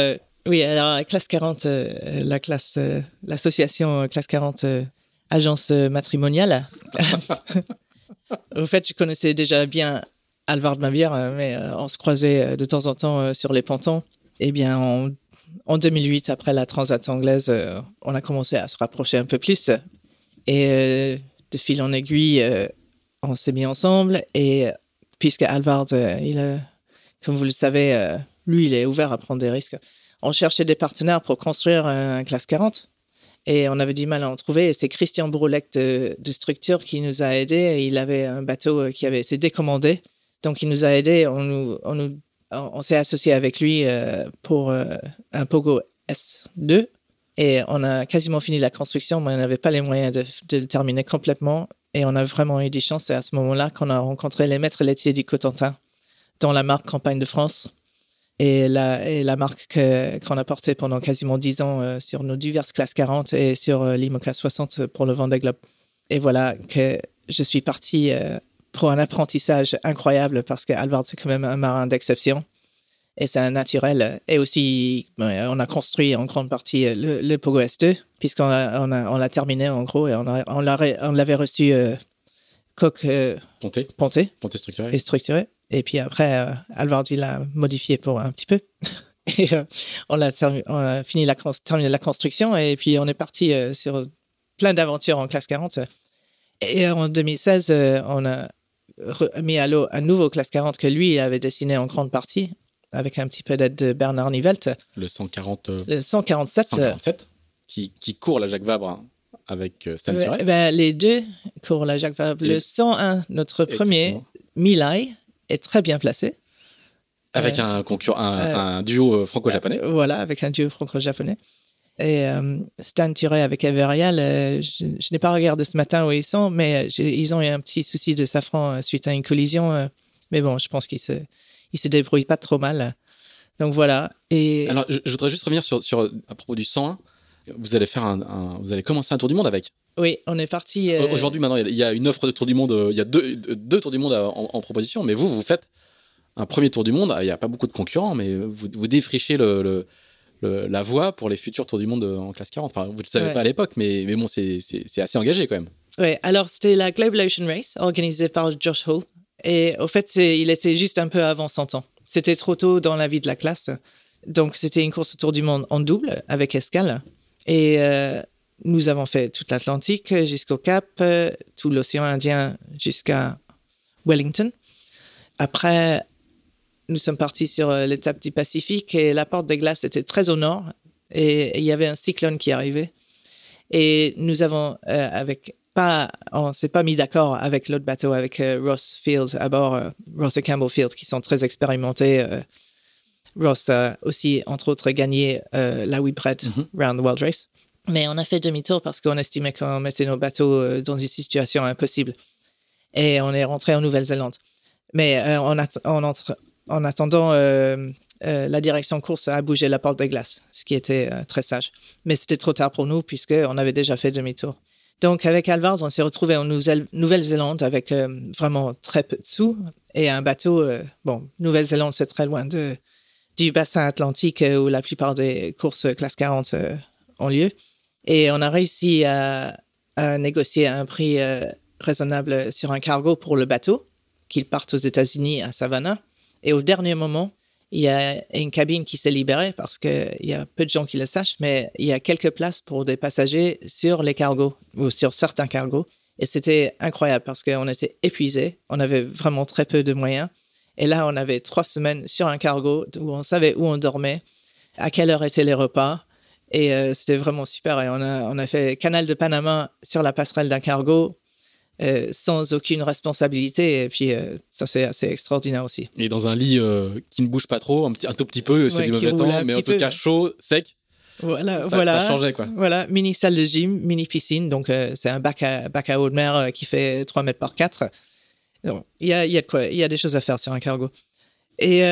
oui, alors, la classe 40, euh, la classe, euh, l'association euh, classe 40, euh, agence euh, matrimoniale. Au fait, je connaissais déjà bien Alvard Mabier, euh, mais euh, on se croisait euh, de temps en temps euh, sur les pontons. Eh bien, en, en 2008, après la transat anglaise, euh, on a commencé à se rapprocher un peu plus. Et euh, de fil en aiguille, euh, on s'est mis ensemble. Et euh, puisque Alvard, euh, il, comme vous le savez, euh, lui, il est ouvert à prendre des risques. On cherchait des partenaires pour construire un classe 40. Et on avait du mal à en trouver. C'est Christian Broulec de, Structure qui nous a aidés. Il avait un bateau euh, qui avait été décommandé. Donc, il nous a aidés. On, s'est associé avec lui euh, pour euh, un Pogo S2. Et on a quasiment fini la construction, mais on n'avait pas les moyens de, de le terminer complètement. Et on a vraiment eu des chances. C'est à ce moment-là qu'on a rencontré les maîtres laitiers du Cotentin dans la marque Campagne de France et la, et la marque que- qu'on a portée pendant quasiment 10 ans euh, sur nos diverses classes 40 et sur euh, l'IMOCA 60 pour le Vendée Globe. Et voilà que je suis parti euh, pour un apprentissage incroyable parce que Alvard, c'est quand même un marin d'exception. Et c'est un naturel. Et aussi, ouais, on a construit en grande partie euh, le, le Pogo S2, puisqu'on a, on a, on l'a terminé en gros et on, a- on l'a re- on l'avait reçu euh, coque euh, Ponté, pontée ponté structuré. et structuré. Et puis après, euh, Alvard, il l'a modifié pour un petit peu. Et euh, on, a termi- on a fini la, terminé la construction et puis on est parti euh, sur plein d'aventures en classe 40. Et en 2016, euh, on a mis à l'eau un nouveau classe 40 que lui avait dessiné en grande partie avec un petit peu d'aide de Bernard Nivelt. Le 140, euh, Le 147, euh, 147, qui, qui court la Jacques Vabre hein, avec Stan ben, les deux courent la Jacques Vabre. Le Et- 101, notre premier. Milai, est très bien placé. Avec Euh, un, concurrent, un, euh, un duo euh, franco-japonais. Voilà, avec un duo franco-japonais. Et euh, Stan Turé avec Everial, euh, je, je n'ai pas regardé ce matin où ils sont, mais ils ont eu un petit souci de safran euh, suite à une collision. mais bon, je pense qu'ils se, ils se débrouillent pas trop mal. Donc voilà. Et Alors, je, je voudrais juste revenir sur, sur, à propos du 101. Vous allez faire un, un- vous allez commencer un tour du monde avec. Oui, on est parti. euh, Aujourd'hui, maintenant, il y a- une offre de tour du monde. euh, Il y a deux, deux tours du monde en, en proposition, mais vous, vous faites un premier tour du monde. Il n'y a pas beaucoup de concurrents, mais vous, vous défrichez le, le- le- la voie pour les futurs tours du monde euh, en classe 40. Enfin, vous ne le savez Ouais. pas à l'époque, mais, mais bon, c'est assez engagé quand même. Ouais, alors c'était la Global Ocean Race organisée par Josh Hall. Et au fait, il était juste un peu avant 100 ans. C'était trop tôt dans la vie de la classe. Donc c'était une course autour du monde en double avec escale. Et euh, nous avons fait toute l'Atlantique jusqu'au Cap, euh, tout l'océan Indien jusqu'à Wellington. après, nous sommes partis sur l'étape du Pacifique et la porte des glaces était très au nord et il y avait un cyclone qui arrivait. Et nous avons, avec pas, on s'est pas mis d'accord avec l'autre bateau, avec Ross Field à bord, Ross et Campbell Field, qui sont très expérimentés. Ross a aussi, entre autres, gagné la Whipred mm Round World Race. Mais on a fait demi-tour parce qu'on estimait qu'on mettait nos bateaux euh, dans une situation impossible. Et on est rentré en Nouvelle-Zélande. Mais euh, en, en, attendant, euh, la direction course a bougé la porte de glace, ce qui était très sage. Mais c'était trop tard pour nous puisqu'on avait déjà fait demi-tour. Donc avec Alvarez, on s'est retrouvé en Nouvelle-Zélande avec vraiment très peu de sous et un bateau. bon, Nouvelle-Zélande, c'est très loin du bassin atlantique où la plupart des courses classe 40 ont lieu. Et on a réussi à, négocier un prix euh, raisonnable sur un cargo pour le bateau, qu'il parte aux États-Unis à Savannah. Et au dernier moment, il y a une cabine qui s'est libérée parce qu'il y a peu de gens qui le sachent, mais il y a quelques places pour des passagers sur les cargos ou sur certains cargos. Et c'était incroyable parce qu'on était épuisés, on avait vraiment très peu de moyens. Et là, on avait trois semaines sur un cargo où on savait où on dormait, à quelle heure étaient les repas, et euh, c'était vraiment super. Et on a, on a fait Canal de Panama sur la passerelle d'un cargo euh, sans aucune responsabilité. Et puis, euh, ça, c'est assez extraordinaire aussi. Et dans un lit qui ne bouge pas trop, un, petit, un tout petit peu, c'est du mauvais temps, mais en tout cas chaud, sec. Voilà, voilà. Ça changeait, quoi. Voilà, mini salle de gym, mini piscine. Donc, c'est un bac à, bac à eau de mer qui fait 3 mètres par 4. Il y a, y a de quoi, il y a des choses à faire sur un cargo. Et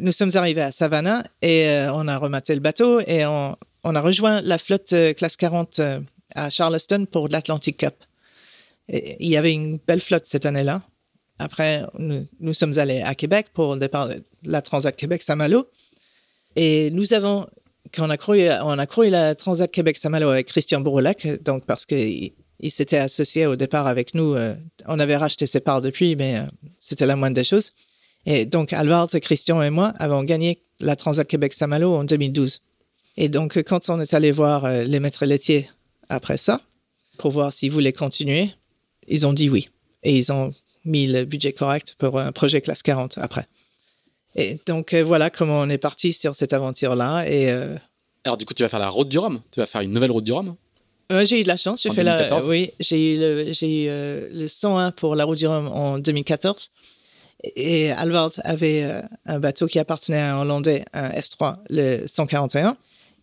nous sommes arrivés à Savannah et on a rematé le bateau et on, on a rejoint la flotte euh, classe 40 euh, à Charleston pour l'Atlantic Cup. il y avait une belle flotte cette année-là. Après, nous, sommes allés à Québec pour le départ de la Transat Québec-Saint-Malo. Et nous avons, quand on a couru, on a couru la Transat Québec-Saint-Malo avec Christian Bourlac, donc parce qu'il il, s'était associé au départ avec nous. Euh, on avait racheté ses parts depuis, mais c'était la moindre des choses. Et donc, Alvaro, Christian et moi avons gagné la Transat Québec-Saint-Malo en 2012. Et donc, quand on est allé voir euh, les maîtres laitiers après ça, pour voir s'ils voulaient continuer, ils ont dit oui. Et ils ont mis le budget correct pour un projet classe 40 après. Et donc, euh, voilà comment on est parti sur cette aventure-là. Et, euh, Alors, du coup, tu vas faire la route du Rhum Tu vas faire une nouvelle route du Rhum J'ai eu de la chance. J'ai fait la, oui, j'ai eu, le, le 101 pour la route du Rhum en 2014. Et Alvard avait un bateau qui appartenait à un Hollandais, un S3, le 141.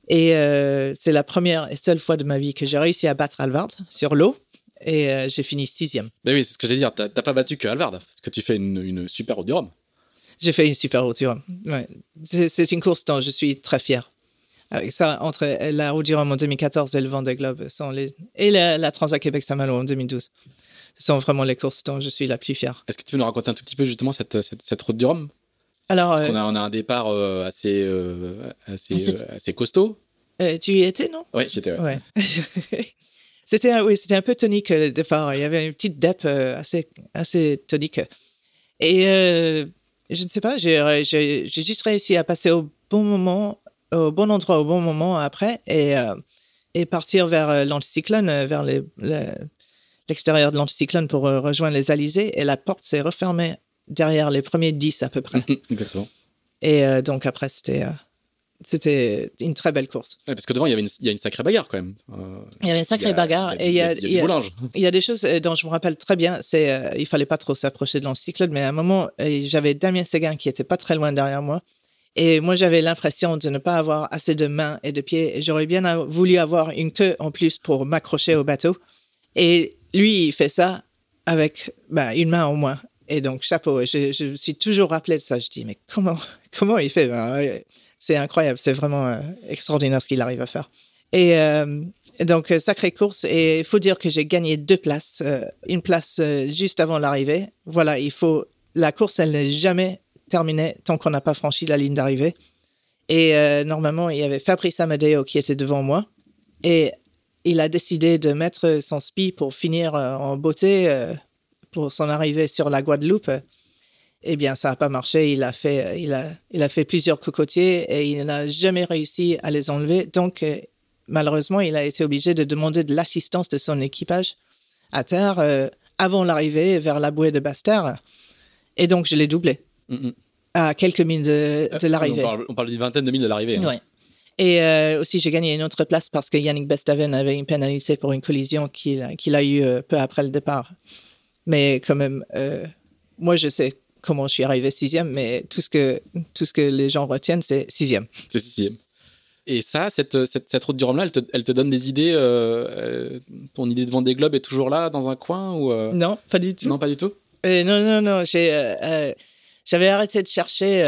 Et euh, c'est la première et seule fois de ma vie que j'ai réussi à battre Alvard sur l'eau. Et euh, j'ai fini sixième. Ben oui, c'est ce que je vais dire. T'as pas battu que Alvard, parce que tu fais une, super route du Rhum. J'ai fait une super route du Rhum. Ouais. C'est une course dont je suis très fier. Avec ça, entre la route du Rhum en 2014 et le Vendée Globe sont les... et la, la Transat Québec-Saint-Malo en 2012. Ce sont vraiment les courses dont je suis la plus fière. Est-ce que tu peux nous raconter un tout petit peu justement cette, cette, route du Rhum? Alors, Parce qu'on a, on a un départ euh, assez, assez, assez costaud. Euh, tu y étais, non? Oui, j'étais. Ouais. c'était oui, c'était un peu tonique le départ. Il y avait une petite dep euh, assez assez tonique. Et euh, je ne sais pas, j'ai juste réussi à passer au bon moment, au bon endroit, au bon moment après, et et partir vers l'anticyclone, vers l'extérieur de l'anticyclone pour rejoindre les Alizés. Et la porte s'est refermée derrière les premiers 10 à peu près. Exactement. Et donc après, c'était c'était une très belle course. parce que devant, il y, avait une, il y a une sacrée bagarre quand même. Euh, il y avait une sacrée bagarre. et il y a, il y a, des choses euh, dont je me rappelle très bien. C'est euh, il fallait pas trop s'approcher de l'anticyclone, mais à un moment, j'avais Damien Séguin qui était pas très loin derrière moi. Et moi, j'avais l'impression de ne pas avoir assez de mains et de pieds. Et j'aurais bien voulu avoir une queue en plus pour m'accrocher au bateau. Et lui, il fait ça avec bah, une main au moins. Et donc, chapeau. Je, je me suis toujours rappelé de ça. Je dis, mais comment, comment il fait? Ben, c'est incroyable, c'est vraiment euh, extraordinaire ce qu'il arrive à faire. Et euh, donc, euh, sacrée course. Et il faut dire que j'ai gagné deux places. une place juste avant l'arrivée. Voilà, il faut. La course, elle n'est jamais terminée tant qu'on n'a pas franchi la ligne d'arrivée. Et normalement, il y avait Fabrice Amadeo qui était devant moi. Et il a décidé de mettre son spi pour finir en beauté pour son arrivée sur la Guadeloupe. Eh bien, ça n'a pas marché. Il a fait, il a, il a fait plusieurs cocotiers et il n'a jamais réussi à les enlever. Donc, euh, malheureusement, il a été obligé de demander de l'assistance de son équipage à terre euh, avant l'arrivée vers la bouée de Basse-Terre. Et donc, je l'ai doublé. Mm, mm. à quelques milles de, de l'arrivée. on parle d'une vingtaine de milles de l'arrivée. hein. Ouais. Et euh, aussi, j'ai gagné une autre place parce que Yannick Bestaven avait une pénalité pour une collision qu'il a- eue peu après le départ. Mais quand même, euh, moi, je sais comment je suis arrivé sixième, mais tout ce que, tout ce que les gens retiennent, c'est sixième. C'est sixième. Et ça, cette, cette, cette route du Rhum là, elle te, elle te donne des idées. euh, euh, ton idée de Vendée Globe est toujours là dans un coin ou euh, Non, pas du tout. non pas du tout? Euh, non, non, non. J'ai, j'avais arrêté de chercher,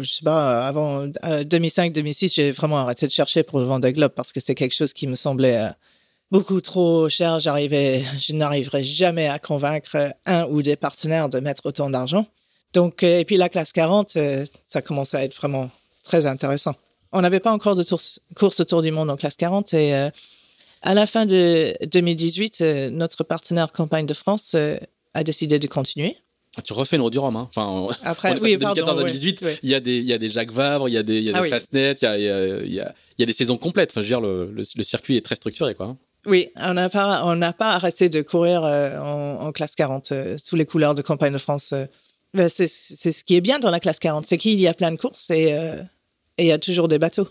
je sais pas, avant 2005-2006, j'ai vraiment arrêté de chercher pour le Vendée Globe parce que c'est quelque chose qui me semblait beaucoup trop cher. J'arrivais, je n'arriverais jamais à convaincre un ou des partenaires de mettre autant d'argent. Donc, euh, et puis la classe 40, euh, ça commençait à être vraiment très intéressant. On n'avait pas encore de course autour du monde en classe 40 et euh, à la fin de 2018, euh, notre partenaire Campagne de France euh, a décidé de continuer. Ah, Tu refais une route du Rhum. Hein. Enfin, Après, on est oui, passé de 2014 à pardon, 2018. ouais, ouais. Il y a des il y a des Jacques Vabre, il y a des il y a Ah des oui. Fastnet, il y a il y a, il y a, il y a des saisons complètes. Enfin, je veux dire le, le, le circuit est très structuré quoi. Oui, on n'a pas, arrêté de courir euh, en, classe 40 euh, sous les couleurs de Campagne de France. euh. Ben, c'est, ce qui est bien dans la classe 40, c'est qu'il y a plein de courses et il y a toujours des bateaux.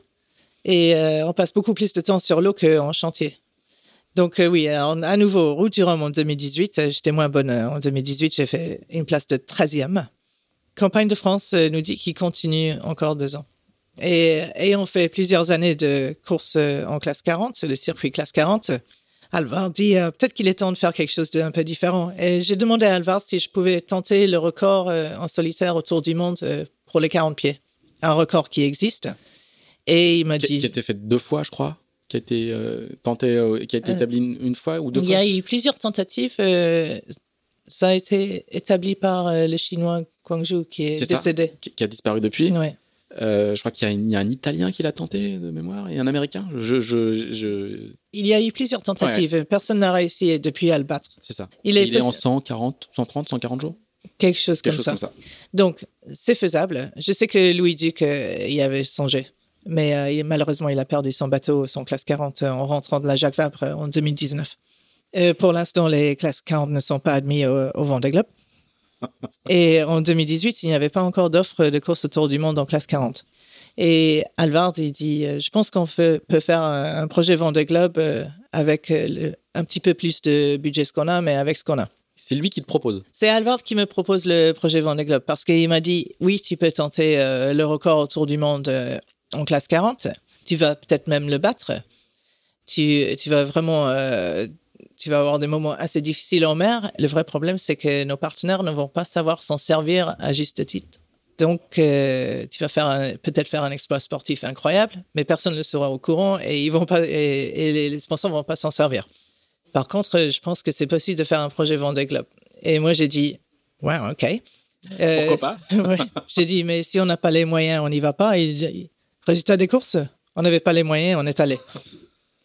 Et on passe beaucoup plus de temps sur l'eau qu'en chantier. Donc oui, à nouveau, route du Rhum en 2018, euh, j'étais moins bonne. En 2018, j'ai fait une place de 13e. Campagne de France nous dit qu'il continue encore deux ans. Et ayant fait plusieurs années de courses euh, en classe 40, c'est le circuit classe 40, Alvar dit euh, peut-être qu'il est temps de faire quelque chose d'un peu différent. Et j'ai demandé à Alvar si je pouvais tenter le record euh, en solitaire autour du monde euh, pour les 40 pieds. Un record qui existe. Et il m'a Qui, qui a dit été fait deux fois, je crois. Qui a été tenté, qui a été établi une, une fois ou deux il y fois. a eu plusieurs tentatives. ça a été établi par le chinois Guangzhou qui est, C'est ça. décédé. Qui, qui a disparu depuis. Ouais. Euh, je crois qu'il y, a un- il y a un Italien qui l'a tenté de mémoire et un Américain. Je, je, je... Il y a eu plusieurs tentatives. Personne n'a réussi depuis à le battre. C'est ça. Il est, Il est en possi- 140, 130, 140 jours. quelque chose Quelque comme chose ça. comme ça. Donc, c'est faisable. Je sais que Louis Duc euh, y avait songé. Mais euh, il- malheureusement, il a perdu son bateau, son classe 40, euh, en rentrant de la Jacques Vabre euh, en 2019. Euh, pour l'instant, les classes 40 ne sont pas admis au, au Vendée Globe. Et en 2018, il n'y avait pas encore d'offre de course autour du monde en classe 40. Et Alvard, il dit, euh, je pense qu'on peut faire un, projet Vendée Globe euh, avec euh, le- un petit peu plus de budget ce qu'on a, mais avec ce qu'on a. C'est lui qui te propose. C'est Alvard qui me propose le projet Vendée Globe parce qu'il m'a dit oui, tu peux tenter euh, le record autour du monde euh, en classe 40. Tu vas peut-être même le battre. Tu, tu vas vraiment, euh, tu vas avoir des moments assez difficiles en mer. Le vrai problème, c'est que nos partenaires ne vont pas savoir s'en servir à juste titre. Donc, euh, tu vas faire peut-être faire un exploit sportif incroyable, mais personne ne sera au courant et ils vont pas et, et les, sponsors vont pas s'en servir. Par contre, je pense que c'est possible de faire un projet Vendée Globe. Et moi, j'ai dit, ouais, ok. Euh, Pourquoi pas? ouais. J'ai dit, mais si on n'a pas les moyens, on n'y va pas. Et résultat des courses, on n'avait pas les moyens, on est allé.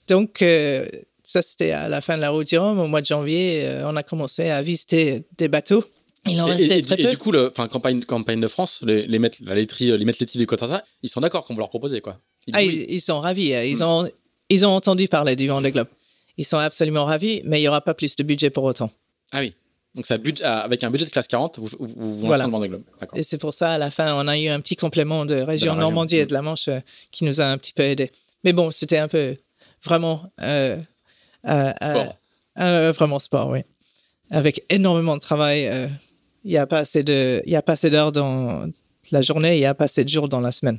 Donc, euh, ça, c'était à la fin de la route du Rhum. Au mois de janvier, euh, on a commencé à visiter des bateaux. Il en Et- restait et, très et peu. du coup, enfin, campagne, campagne de France, les, les maîtres, la laiterie, les maîtres laitiers du Cotentin, ils sont d'accord qu'on vous leur proposer quoi. Ils Ah, ils, sont ravis. hein. Ils, Mm. ont, ils ont entendu parler du Vendée Globe. Ils sont absolument ravis, mais il n'y aura pas plus de budget pour autant. Ah oui. Donc ça, ah, avec un budget de classe 40, vous vous, vous, lancez Voilà. le Vendée Globe. Et c'est pour ça, à la fin, on a eu un petit complément de région. Normandie et Mm. de la Manche euh, qui nous a un petit peu aidé. Mais bon, c'était un peu vraiment euh, euh, Sport. euh, euh, vraiment sport, oui. Avec énormément de travail. euh, Il n'y a pas assez de, il y a pas assez d'heures dans la journée, il n'y a pas assez de jours dans la semaine.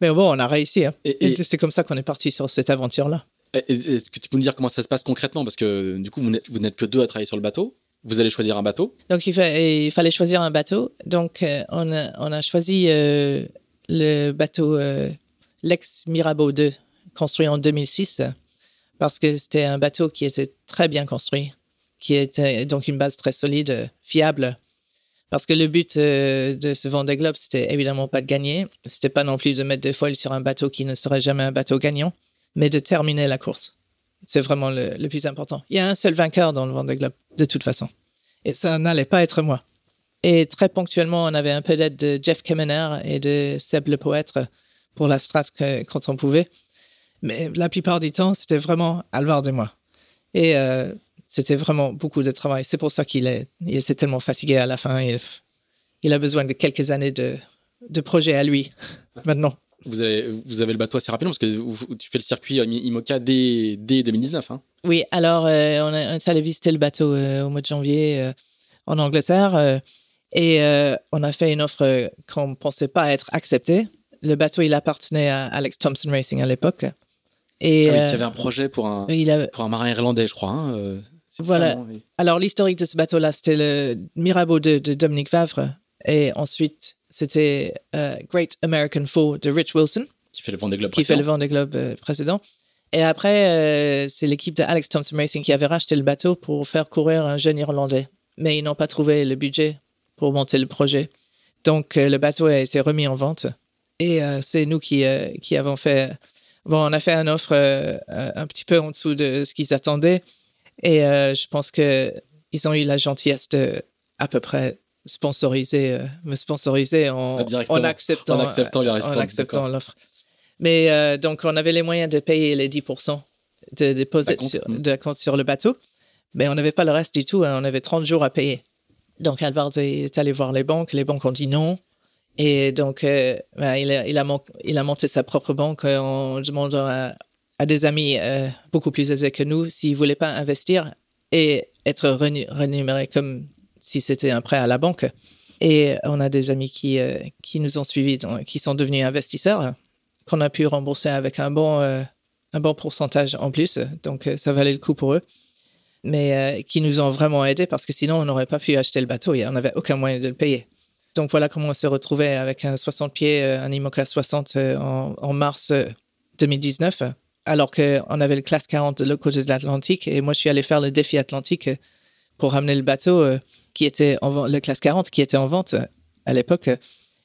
Mais bon, on a réussi. hein. Et- c'est comme ça qu'on est parti sur cette aventure-là. Est-ce que tu peux nous dire comment ça se passe concrètement? Parce que du coup, vous n'êtes, vous n'êtes que deux à travailler sur le bateau. Vous allez choisir un bateau. Donc, il, fa- il fallait choisir un bateau. Donc, euh, on, a, on a choisi euh, le bateau euh, Lex Mirabeau 2, construit en 2006, parce que c'était un bateau qui était très bien construit, qui était donc une base très solide, fiable. Parce que le but euh, de ce Vendée Globe, c'était évidemment pas de gagner. C'était pas non plus de mettre des foils sur un bateau qui ne serait jamais un bateau gagnant, mais de terminer la course. C'est vraiment le, plus important. Il y a un seul vainqueur dans le Vendée Globe, de toute façon. Et ça n'allait pas être moi. Et très ponctuellement, on avait un peu d'aide de Jeff Kemener et de Seb le poète pour la strat quand on pouvait. Mais la plupart du temps, c'était vraiment Alvard et moi. Et euh, c'était vraiment beaucoup de travail. C'est pour ça qu'il est, il était tellement fatigué à la fin. Il, il a besoin de quelques années de, de projet à lui maintenant. Vous avez, vous avez le bateau assez rapidement parce que tu fais le circuit IMOCA dès, dès 2019. Hein. Oui, alors euh, on, est allé visiter le bateau euh, au mois de janvier euh, en Angleterre et on a fait une offre qu'on ne pensait pas être acceptée. Le bateau, il appartenait à Alex Thompson Racing à l'époque. Et, ah avait un projet pour un, pour un marin irlandais, je crois. Hein, voilà. Alors l'historique de ce bateau-là, c'était le Mirabeau de, de Dominique Vavre et ensuite c'était euh, Great American Four de Rich Wilson. Qui fait le Vendée Globe Qui fait le Vendée Globe euh, précédent. Et après, euh, c'est l'équipe de Alex Thompson Racing qui avait racheté le bateau pour faire courir un jeune Irlandais. Mais ils n'ont pas trouvé le budget pour monter le projet. Donc, le bateau a été remis en vente. Et c'est nous qui, qui avons fait. Bon, on a fait une offre un petit peu en dessous de ce qu'ils attendaient. Et je pense qu'ils ont eu la gentillesse de à peu près sponsoriser, euh, me sponsoriser en, ah, en acceptant, en l'offre. Mais euh, donc, on avait les moyens de payer les 10% de déposer sur, de compte sur le bateau, mais on n'avait pas le reste du tout. Hein. on avait 30 jours à payer. Donc, Alvaro est allé voir les banques. Les banques ont dit non. Et donc, euh, ben, il, a, monté sa propre banque en demandant à, des amis beaucoup plus aisés que nous s'ils ne voulaient pas investir et être rémunérés comme si c'était un prêt à la banque. Et on a des amis qui, euh, nous ont suivis, qui sont devenus investisseurs, qu'on a pu rembourser avec un bon, euh, un bon pourcentage en plus. Donc, euh, ça valait le coup pour eux. Mais qui nous ont vraiment aidés parce que sinon, on n'aurait pas pu acheter le bateau et on n'avait aucun moyen de le payer. Donc, voilà comment on s'est retrouvé avec un 60 pieds, un IMOCA 60 en, en mars 2019, alors qu'on avait le classe 40 de l'autre côté de l'Atlantique. Et moi, je suis allé faire le défi atlantique pour ramener le bateau qui était en le classe 40 qui était en vente euh, à l'époque.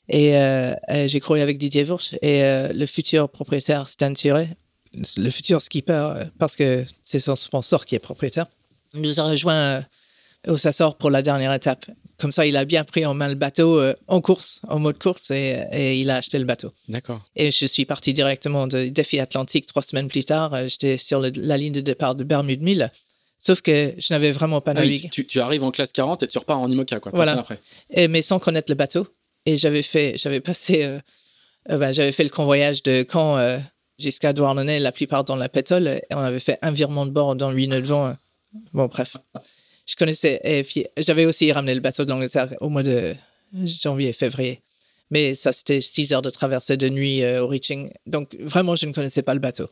Et, euh, j'ai croyé avec Didier Vourch et euh, le futur propriétaire Stan Thierry, le futur skipper, parce que c'est son sponsor qui est propriétaire, nous a rejoint au Sassor pour la dernière étape. Comme ça, il a bien pris en main le bateau en course, en mode course, et, il a acheté le bateau. D'accord. Et je suis parti directement de Défi Atlantique trois semaines plus tard. J'étais sur la ligne de départ de Bermude 1000 Sauf que je n'avais vraiment pas ah navigué. tu, arrives en classe 40 et tu repars en IMOCA, quoi. Voilà. Après. Et, mais sans connaître le bateau. Et j'avais fait, j'avais passé, euh, euh, ben, j'avais fait le convoyage de Caen euh, jusqu'à Douarnenez, la plupart dans la pétole, et on avait fait un virement de bord dans 8 nœuds de vent. Bon, bref. Je connaissais, j'avais aussi ramené le bateau de l'Angleterre au mois de janvier et février. Mais ça, c'était 6 heures de traversée de nuit au reaching. Donc, vraiment, je ne connaissais pas le bateau.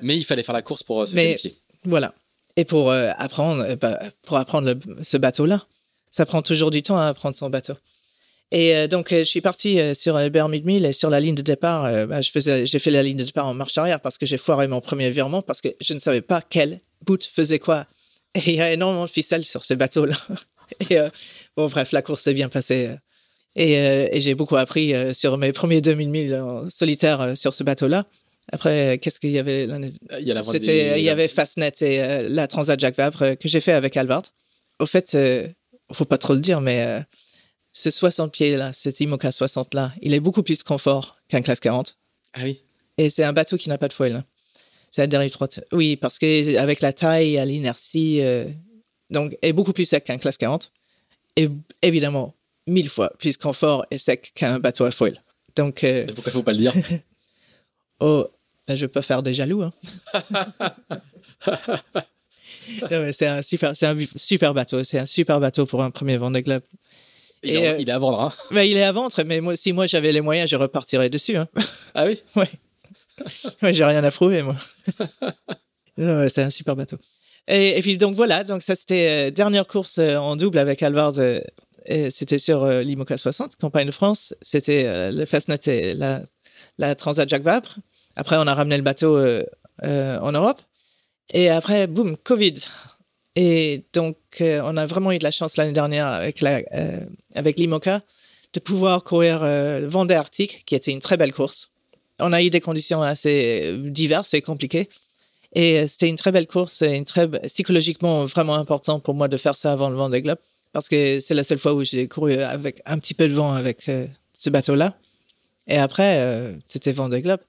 Mais il fallait faire la course pour se mais, vérifier. Voilà et pour euh, apprendre, euh, bah, pour apprendre ce bateau-là. Ça prend toujours du temps à apprendre son bateau. Et euh, donc, je suis parti sur Bermude Mill et sur la ligne de départ, bah, je faisais, j'ai fait la ligne de départ en marche arrière parce que j'ai foiré mon premier virement parce que je ne savais pas quel bout faisait quoi. Et il y a énormément de ficelles sur ce bateau-là. et bon, bref, la course s'est bien passée. Et, et j'ai beaucoup appris sur mes premiers 2000 milles en solitaire sur ce bateau-là. Après, qu'est-ce qu'il y avait Il C'était, il y avait Fastnet et euh, la Transat Jacques Vabre euh, que j'ai fait avec Albert. Au fait, euh, faut pas trop le dire, mais ce 60 pieds-là, cet IMOCA 60-là, il est beaucoup plus confort qu'un classe 40. Ah oui. Et c'est un bateau qui n'a pas de foil. C'est la dérive droite. Oui, parce qu'avec la taille, à l'inertie, donc, est beaucoup plus sec qu'un classe 40. Et évidemment, mille fois plus confort et sec qu'un bateau à foil. Donc, euh... pourquoi faut pas le dire? Oh, ben, je peux faire des jaloux. Hein. c'est un super, c'est un super bateau. C'est un super bateau pour un premier Vendée Globe. Il, est, euh, il est à vendre. Hein. Ben, il est à vendre, mais moi, si moi j'avais les moyens, je repartirais dessus. Hein. Ah oui? ouais. Ouais j'ai rien à prouver moi. c'est un super bateau. Et, puis donc voilà, donc ça c'était euh, dernière course euh, en double avec Alvard. c'était sur l'IMOCA 60, campagne de France. C'était le Fastnet et la, la Transat Jacques Vabre. Après, on a ramené le bateau euh, euh, en Europe. Et après, boum, Covid. Et donc, euh, on a vraiment eu de la chance l'année dernière avec, la, avec l'IMOCA de pouvoir courir le Vendée Arctique, qui était une très belle course. On a eu des conditions assez diverses et compliquées. Et c'était une très belle course et psychologiquement vraiment important pour moi de faire ça avant le Vendée Globe. Parce que c'est la seule fois où j'ai couru avec un petit peu de vent avec ce bateau-là. Et après, c'était Vendée Globe.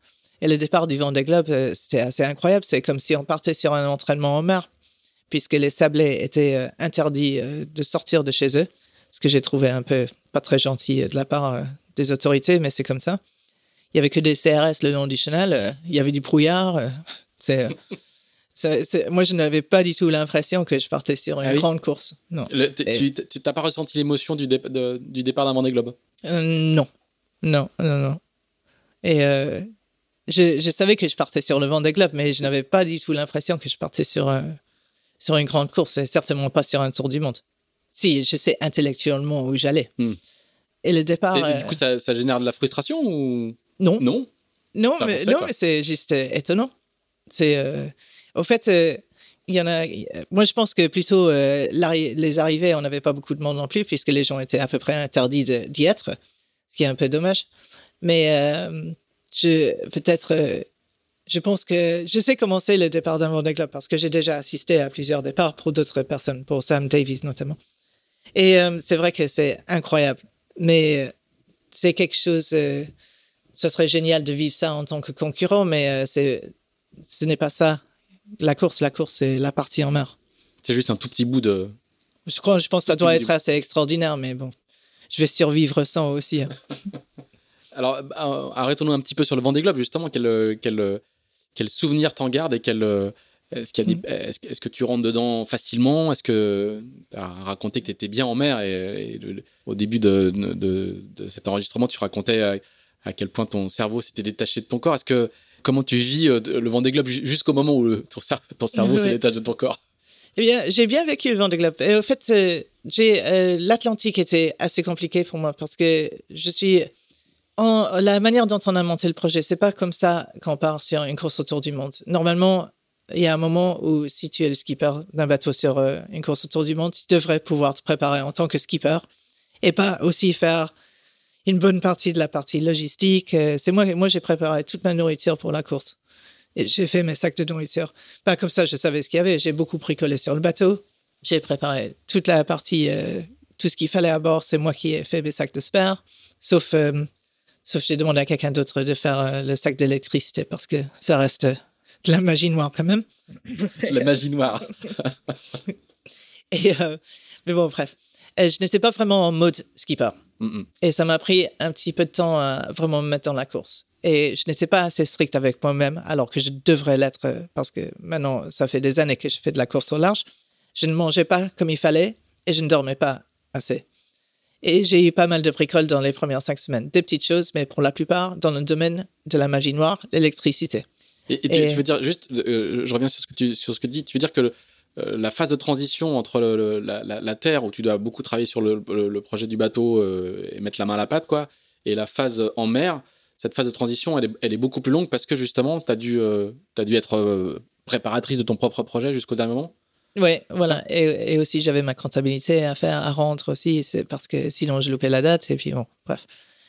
Et le départ du Vendée Globe, euh, c'était assez incroyable. C'est comme si on partait sur un entraînement en mer, puisque les sablés étaient euh, interdits euh, de sortir de chez eux, ce que j'ai trouvé un peu pas très gentil de la part des autorités, mais c'est comme ça. Il y avait que des CRS le long du chenal. il y avait du brouillard. c'est moi, je n'avais pas du tout l'impression que je partais sur une ah grande course. Non. tu n'as pas ressenti l'émotion du, du, départ d'un Vendée Globe? Euh, Non. Non, non, non. Et euh, je, je, savais que je partais sur le Vendée Globe, mais je n'avais pas du tout l'impression que je partais sur, euh, sur une grande course, et certainement pas sur un tour du monde. Si, je sais intellectuellement où j'allais. Hmm. Et le départ. Et, du coup, ça, ça, génère de la frustration ou Non. Non. Non, mais, non mais c'est juste étonnant. C'est au fait, euh, il y en a. Moi, je pense que plutôt euh, les arrivées, on n'avait pas beaucoup de monde non plus, puisque les gens étaient à peu près interdits d'y être, ce qui est un peu dommage. Mais euh, je peut-être. je pense que je sais comment c'est le départ d'un Vendée Globe parce que j'ai déjà assisté à plusieurs départs pour d'autres personnes, pour Sam Davies notamment. Et c'est vrai que c'est incroyable, mais c'est quelque chose. Ce serait génial de vivre ça en tant que concurrent, mais c'est ce n'est pas ça la course, la course, c'est la partie en mer. C'est juste un tout petit bout de. Je crois, je pense que ça doit être assez extraordinaire, mais bon, je vais survivre sans aussi. Hein. Alors, euh, arrêtons-nous un petit peu sur le Vendée Globe, justement. Quel, quel, quel souvenir t'en gardes et quel. Est-ce, qu'il y a hmm. est-ce, que tu rentres dedans facilement? Est-ce que tu as raconté que tu étais bien en mer et, au début de, de, cet enregistrement, tu racontais à, quel point ton cerveau s'était détaché de ton corps. Est-ce que comment tu vis euh, le Vendée Globe jusqu'au moment où ton, ton cerveau s'est détaché de ton corps? Eh bien, j'ai bien vécu le Vendée Globe. Et au fait, euh, j'ai euh, l'Atlantique était assez compliqué pour moi parce que je suis en la manière dont on a monté le projet, c'est pas comme ça qu'on part sur une course autour du monde. Normalement, il y a un moment où si tu es le skipper d'un bateau sur une course autour du monde, tu devrais pouvoir te préparer en tant que skipper et pas aussi faire une bonne partie de la partie logistique. Euh, c'est moi, moi j'ai préparé toute ma nourriture pour la course. Et j'ai fait mes sacs de nourriture. Pas comme ça, je savais ce qu'il y avait. J'ai beaucoup bricolé sur le bateau. J'ai préparé toute la partie, euh, tout ce qu'il fallait à bord. C'est moi qui ai fait mes sacs de spare. Sauf, euh, sauf j'ai demandé à quelqu'un d'autre de faire le sac d'électricité parce que ça reste de la magie noire quand même. la magie noire. Et, mais bon, bref. Je n'étais pas vraiment en mode skipper. Et ça m'a pris un petit peu de temps à vraiment me mettre dans la course. Et je n'étais pas assez strict avec moi-même, alors que je devrais l'être, euh, parce que maintenant, ça fait des années que je fais de la course au large. Je ne mangeais pas comme il fallait et je ne dormais pas assez. Et j'ai eu pas mal de bricoles dans les premières cinq semaines. Des petites choses, mais pour la plupart, dans le domaine de la magie noire, l'électricité. Et, tu, veux dire, juste, euh, je reviens sur ce, que tu, sur ce que tu dis, tu veux dire que le, la phase de transition entre la, terre où tu dois beaucoup travailler sur le, projet du bateau euh, et mettre la main à la pâte, quoi, et la phase en mer, cette phase de transition, elle est, beaucoup plus longue parce que justement, tu as, dû, euh, as dû être préparatrice de ton propre projet jusqu'au dernier moment. Oui, voilà. Et, aussi, j'avais ma comptabilité à faire, à rendre aussi, parce que sinon, je loupais la date. Et puis, bon, bref.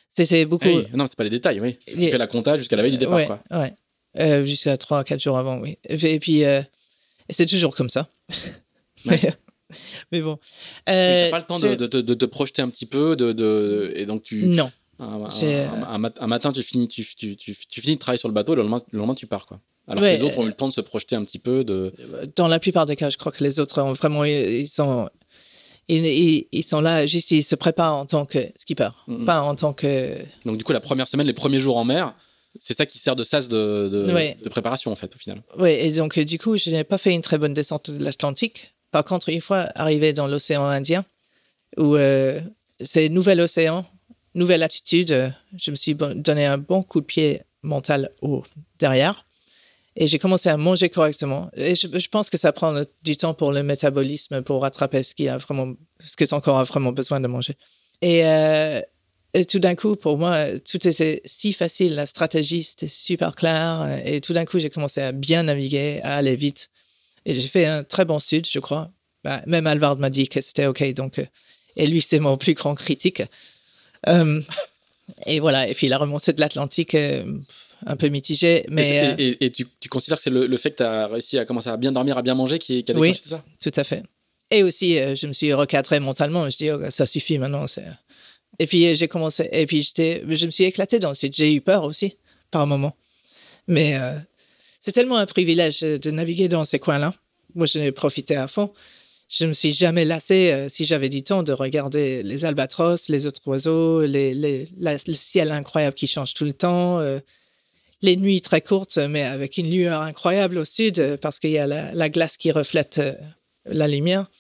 C'était beaucoup. Ah oui. Non, c'est pas les détails, oui. Tu fais la compta jusqu'à la veille du départ, ouais, quoi. jusqu'à 3-4 jours avant, oui. Et puis, et c'est toujours comme ça. Mais, bon. Euh, pas le temps de, de, te projeter un petit peu de, de, et donc tu. Non. Un, un, matin, tu finis, tu, tu, tu, finis de travailler sur le bateau, le lendemain, le lendemain tu pars. Quoi. Alors que les autres ont eu le temps de se projeter un petit peu. De... Dans la plupart des cas, je crois que les autres ont vraiment. Ils sont, ils, ils, sont là, juste ils se préparent en tant que skipper, pas en tant que. Donc, du coup, la première semaine, les premiers jours en mer, c'est ça qui sert de sas de, de, préparation, en fait, au final. Oui, et donc, du coup, je n'ai pas fait une très bonne descente de l'Atlantique. Par contre, une fois arrivé dans l'océan Indien, où euh, c'est nouvel océan, nouvelle attitude, euh, je me suis donné un bon coup de pied mental au derrière. Et j'ai commencé à manger correctement. Et je, pense que ça prend du temps pour le métabolisme pour rattraper ce qui a vraiment, ce que tu encore as vraiment besoin de manger. Et, euh, et tout d'un coup, pour moi, tout était si facile. La stratégie, c'était super clair. Et tout d'un coup, j'ai commencé à bien naviguer, à aller vite. Et j'ai fait un très bon sud, je crois. Bah, même Alvard m'a dit que c'était OK. Donc, euh, et lui, c'est mon plus grand critique. Euh, et voilà. Et puis, la remontée de l'Atlantique, euh, un peu mitigée. Mais, et, tu, considères que c'est le, fait que tu as réussi à commencer à bien dormir, à bien manger qui, qui a déclenché tout ça? tout à fait. Et aussi, je me suis recadré mentalement. Je dis, oh, ça suffit maintenant. C'est et puis euh, j'ai commencé, et puis je me suis éclaté dans le site. J'ai eu peur aussi, par moment. Mais euh, c'est tellement un privilège de naviguer dans ces coins-là. Moi, j'en ai profité à fond. je me suis jamais lassé, euh, si j'avais du temps, de regarder les albatros, les autres oiseaux, le ciel incroyable qui change tout le temps, euh, les nuits très courtes, mais avec une lueur incroyable au sud, euh, parce qu'il y a la, la glace qui reflète euh, la lumière.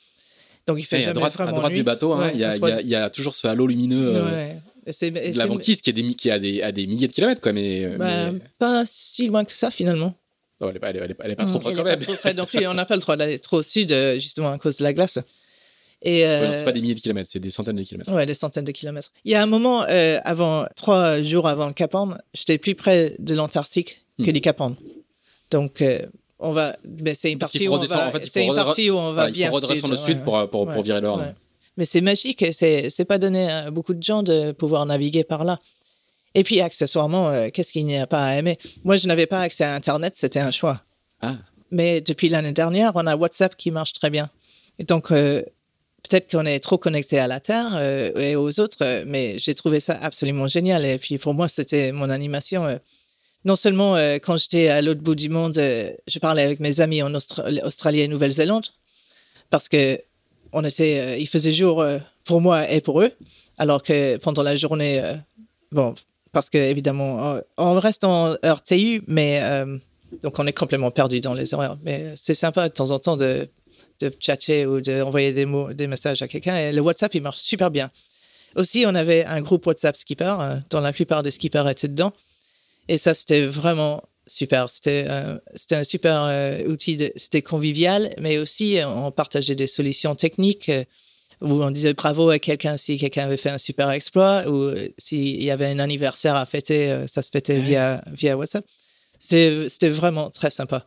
Donc il fait Et à jamais droite, à vraiment droite nuit. du bateau, hein, Ouais, il y, a, à il y droite- il y a toujours ce halo lumineux euh, Ouais. De c'est- la banquise qui est, des, qui est à, des, à des milliers de kilomètres, quoi. Mais, euh, bah, mais- pas si loin que ça finalement. oh, elle, pas, elle, est, elle est pas- elle est pas trop près quand est pas même. trop près non plus. On n'a pas le droit d'aller trop au sud, euh, justement à cause de la glace. Et Ouais, euh, non, c'est pas des milliers de kilomètres, c'est des centaines de kilomètres. ouais, des centaines de kilomètres. Il y a un moment, euh, avant trois jours avant le Cap Horn, j'étais plus près de l'Antarctique que Hmm. du Cap Horn. Donc, euh, on va. Mais c'est une partie où on va. en fait, c'est une partie où on va Voilà, il bien faut redescendre sud, au sud ouais, pour, pour, pour virer l'or. ouais. Mais c'est magique et c'est c'est pas donné à beaucoup de gens de pouvoir naviguer par là. Et puis accessoirement, euh, qu'est-ce qu'il n'y a pas à aimer? Moi, je n'avais pas accès à Internet, c'était un choix. Ah, Mais depuis l'année dernière, on a WhatsApp qui marche très bien. Et donc, euh, peut-être qu'on est trop connecté à la Terre euh, et aux autres, mais j'ai trouvé ça absolument génial. Et puis, pour moi, c'était mon animation. Non seulement euh, quand j'étais à l'autre bout du monde, euh, je parlais avec mes amis en Austra- Australie et Nouvelle-Zélande, parce que on était, euh, il faisait jour pour moi et pour eux, alors que pendant la journée, bon, parce que évidemment, on reste en heure TU, mais donc on est complètement perdu dans les horaires. Mais c'est sympa de temps en temps de, de chatter ou d'envoyer des mots, des messages à quelqu'un. Et le WhatsApp, il marche super bien. Aussi, on avait un groupe WhatsApp skipper, dont la plupart des skippers étaient dedans. Et ça, c'était vraiment super. C'était euh, c'était un super euh, outil. de- C'était convivial, mais aussi euh, on partageait des solutions techniques euh, où on disait bravo à quelqu'un si quelqu'un avait fait un super exploit ou s'il y avait un anniversaire à fêter, ça se fêtait Ouais. via, via WhatsApp. C'était c'était vraiment très sympa.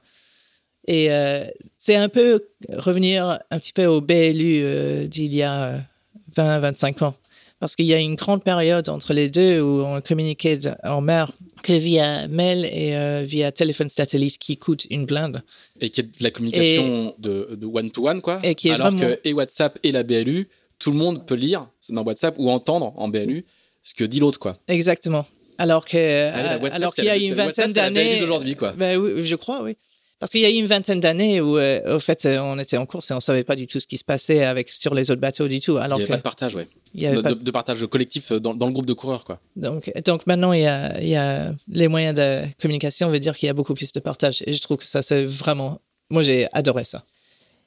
Et c'est un peu revenir un petit peu au BLU d'il y a 20-25 ans. Parce qu'il y a une grande période entre les deux où on communiquait en mer que via mail et euh, via téléphone satellite qui coûte une blinde. et qui est de la communication de, de one-to-one, quoi. Et qui est Alors vraiment- que et WhatsApp et la BLU, tout le monde peut lire dans WhatsApp ou entendre en BLU ce que dit l'autre, quoi. Exactement. Alors que, Ah euh, WhatsApp, alors qu'il y a une vingtaine d'années. d'aujourd'hui, quoi. Ben oui, je crois, oui. Parce qu'il y a eu une vingtaine d'années où, euh, au fait, euh, on était en course et on savait pas du tout ce qui se passait avec sur les autres bateaux du tout. Il n'y avait que pas de partage, ouais. il y avait De, pas de- de partage collectif dans, dans le groupe de coureurs, quoi. Donc, donc maintenant, il y, a, il y a les moyens de communication, veut dire qu'il y a beaucoup plus de partage. Et je trouve que ça, c'est vraiment. Moi, j'ai adoré ça.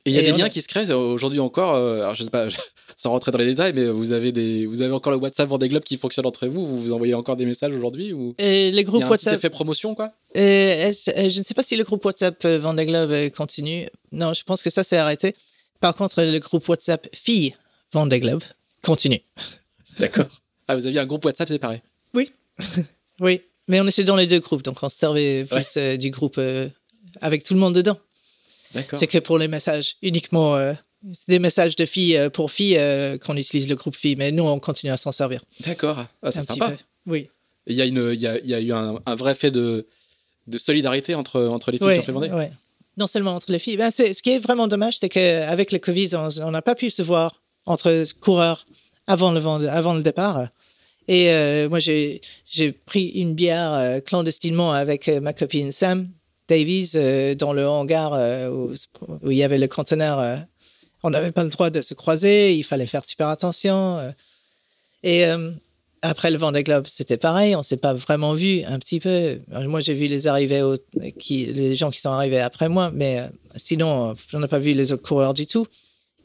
Et il y a Et des liens a- qui se créent euh, aujourd'hui encore. euh, alors je sais pas, sans rentrer dans les détails, mais vous avez des, vous avez encore le WhatsApp Vendée Globe qui fonctionne entre vous. Vous vous envoyez encore des messages aujourd'hui ou Et les il y groupes a un petit WhatsApp. effet promotion, quoi? Euh, je ne sais pas si le groupe WhatsApp Vendée Globe euh, continue. Non, je pense que ça, c'est arrêté. Par contre, le groupe WhatsApp Filles Vendée Globe continue. D'accord. Ah, vous aviez un groupe WhatsApp séparé? Oui, mais on était dans les deux groupes, donc on se servait plus euh, du groupe euh, avec tout le monde dedans. C'est que pour les messages, uniquement euh, des messages de filles euh, pour filles euh, qu'on utilise le groupe filles, mais nous, on continue à s'en servir. D'accord. Ah, c'est sympa. Oui. Il y a une, il y a, il y a eu un, un vrai fait de, de solidarité entre, entre les filles qui ont ouais. Non seulement entre les filles. Ben, ce qui est vraiment dommage, c'est qu'avec le Covid, on n'a pas pu se voir entre coureurs avant le, vend- avant le départ. Et euh, moi, j'ai j'ai pris une bière euh, clandestinement avec euh, ma copine Sam Davies euh, dans le hangar euh, où, il y avait le conteneur. euh. on n'avait pas le droit de se croiser, il fallait faire super attention. Et après le Vendée Globe, c'était pareil, on s'est pas vraiment vu un petit peu. Moi, j'ai vu les arrivées, qui, les gens qui sont arrivés après moi, mais sinon, on n'a pas vu les autres coureurs du tout.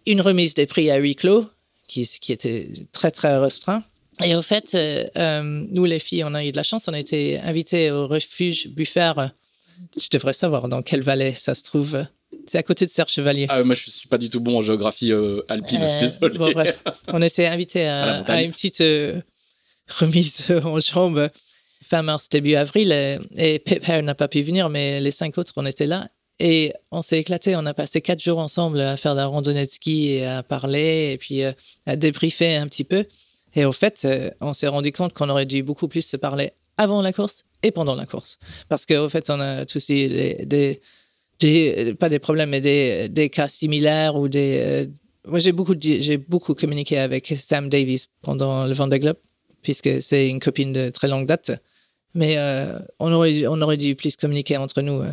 Une remise des prix à huis clos, qui, était très très restreint. Et au fait, nous les filles, on a eu de la chance, on a été invités au refuge Buffère. Je devrais savoir dans quelle vallée ça se trouve. C'est à côté de Serre Chevalier. Ah, moi, je suis pas du tout bon en géographie euh, alpine. Euh, Désolé. Bon, bref, on était invités À une petite euh, remise en jambes fin mars, début avril. Et, et Hare n'a pas pu venir, mais les cinq autres, on était là. Et on s'est éclaté. On a passé quatre jours ensemble à faire de la randonnée de ski et à parler et puis à débriefer un petit peu. Et au fait, on s'est rendu compte qu'on aurait dû beaucoup plus se parler avant la course et pendant la course. Parce qu'au fait, on a tous des, des, des- pas des problèmes, mais des, des cas similaires ou des. euh, moi, j'ai beaucoup, j'ai beaucoup communiqué avec Sam Davies pendant le Vendée Globe, puisque c'est une copine de très longue date. Mais euh, on, aurait, on aurait dû plus communiquer entre nous. euh.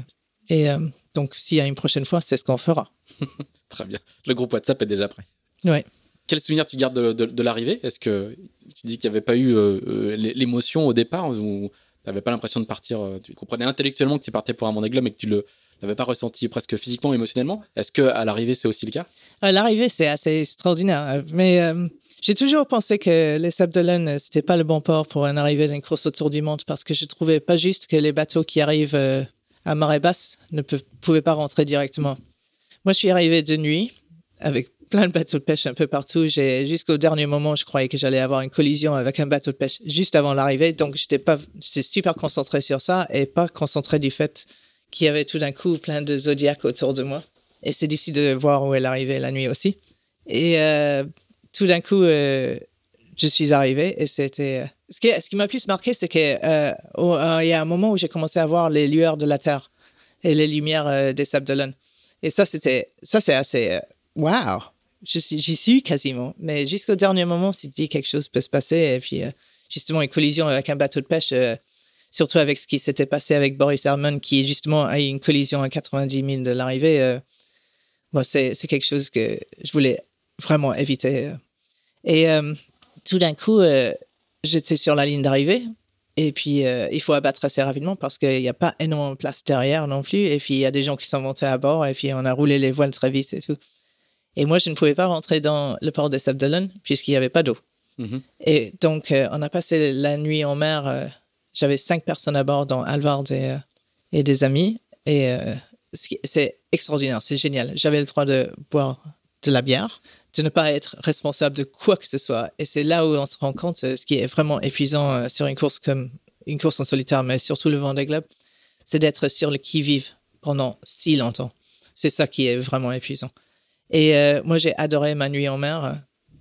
Et donc, s'il y a une prochaine fois, c'est ce qu'on fera. Très bien. Le groupe WhatsApp est déjà prêt. Ouais. Quel souvenir tu gardes de, l'arrivée? Est-ce que tu dis qu'il n'y avait pas eu euh, euh, l'é- l'émotion au départ ou tu n'avais pas l'impression de partir euh, Tu comprenais intellectuellement que tu partais pour un Vendée Globe mais que tu le l'avais pas ressenti presque physiquement, émotionnellement? Est-ce que à l'arrivée c'est aussi le cas? À l'arrivée, c'est assez extraordinaire. Mais j'ai toujours pensé que les Sables d'Olonne, c'était pas le bon port pour une arrivée d'une course autour du monde parce que je trouvais pas juste que les bateaux qui arrivent à marée basse ne pouvaient pas rentrer directement. Moi, je suis arrivé de nuit avec plein de bateaux de pêche un peu partout. J'ai jusqu'au dernier moment, je croyais que j'allais avoir une collision avec un bateau de pêche juste avant l'arrivée. Donc, j'étais pas, j'étais super concentré sur ça et pas concentré du fait qu'il y avait tout d'un coup plein de zodiacs autour de moi. Et c'est difficile de voir où elle arrivait la nuit aussi. Et euh, tout d'un coup, euh, je suis arrivé et c'était. Ce qui, ce qui m'a plus marqué, c'est qu'il euh, y a un moment où j'ai commencé à voir les lueurs de la Terre et les lumières des Sables d'Olonne. Et ça, c'était. Ça, c'est assez. Waouh! J'y suis quasiment. Mais jusqu'au dernier moment, si dit quelque chose peut se passer. Et puis, euh, justement, une collision avec un bateau de pêche. euh, surtout avec ce qui s'était passé avec Boris Herman, qui justement a eu une collision à 90 000 de l'arrivée. euh, bon, c'est quelque chose que je voulais vraiment éviter. euh. Et tout d'un coup, j'étais sur la ligne d'arrivée. Et puis, il faut abattre assez rapidement parce qu'il n'y a pas énormément de place derrière non plus. Et puis, il y a des gens qui sont montés à bord. Et puis, on a roulé les voiles très vite et tout. Et moi, je ne pouvais pas rentrer dans le port des Sables d'Olonne puisqu'il n'y avait pas d'eau. Mhm. Et donc, euh, on a passé la nuit en mer. euh, J'avais cinq personnes à bord, dont Alvard et, euh, et des amis. Et c'est extraordinaire, c'est génial. J'avais le droit de boire de la bière, de ne pas être responsable de quoi que ce soit. Et c'est là où on se rend compte ce qui est vraiment épuisant sur une course comme une course en solitaire, mais surtout le Vendée Globe, c'est d'être sur le qui-vive pendant si longtemps. C'est ça qui est vraiment épuisant. Et euh, moi, j'ai adoré ma nuit en mer.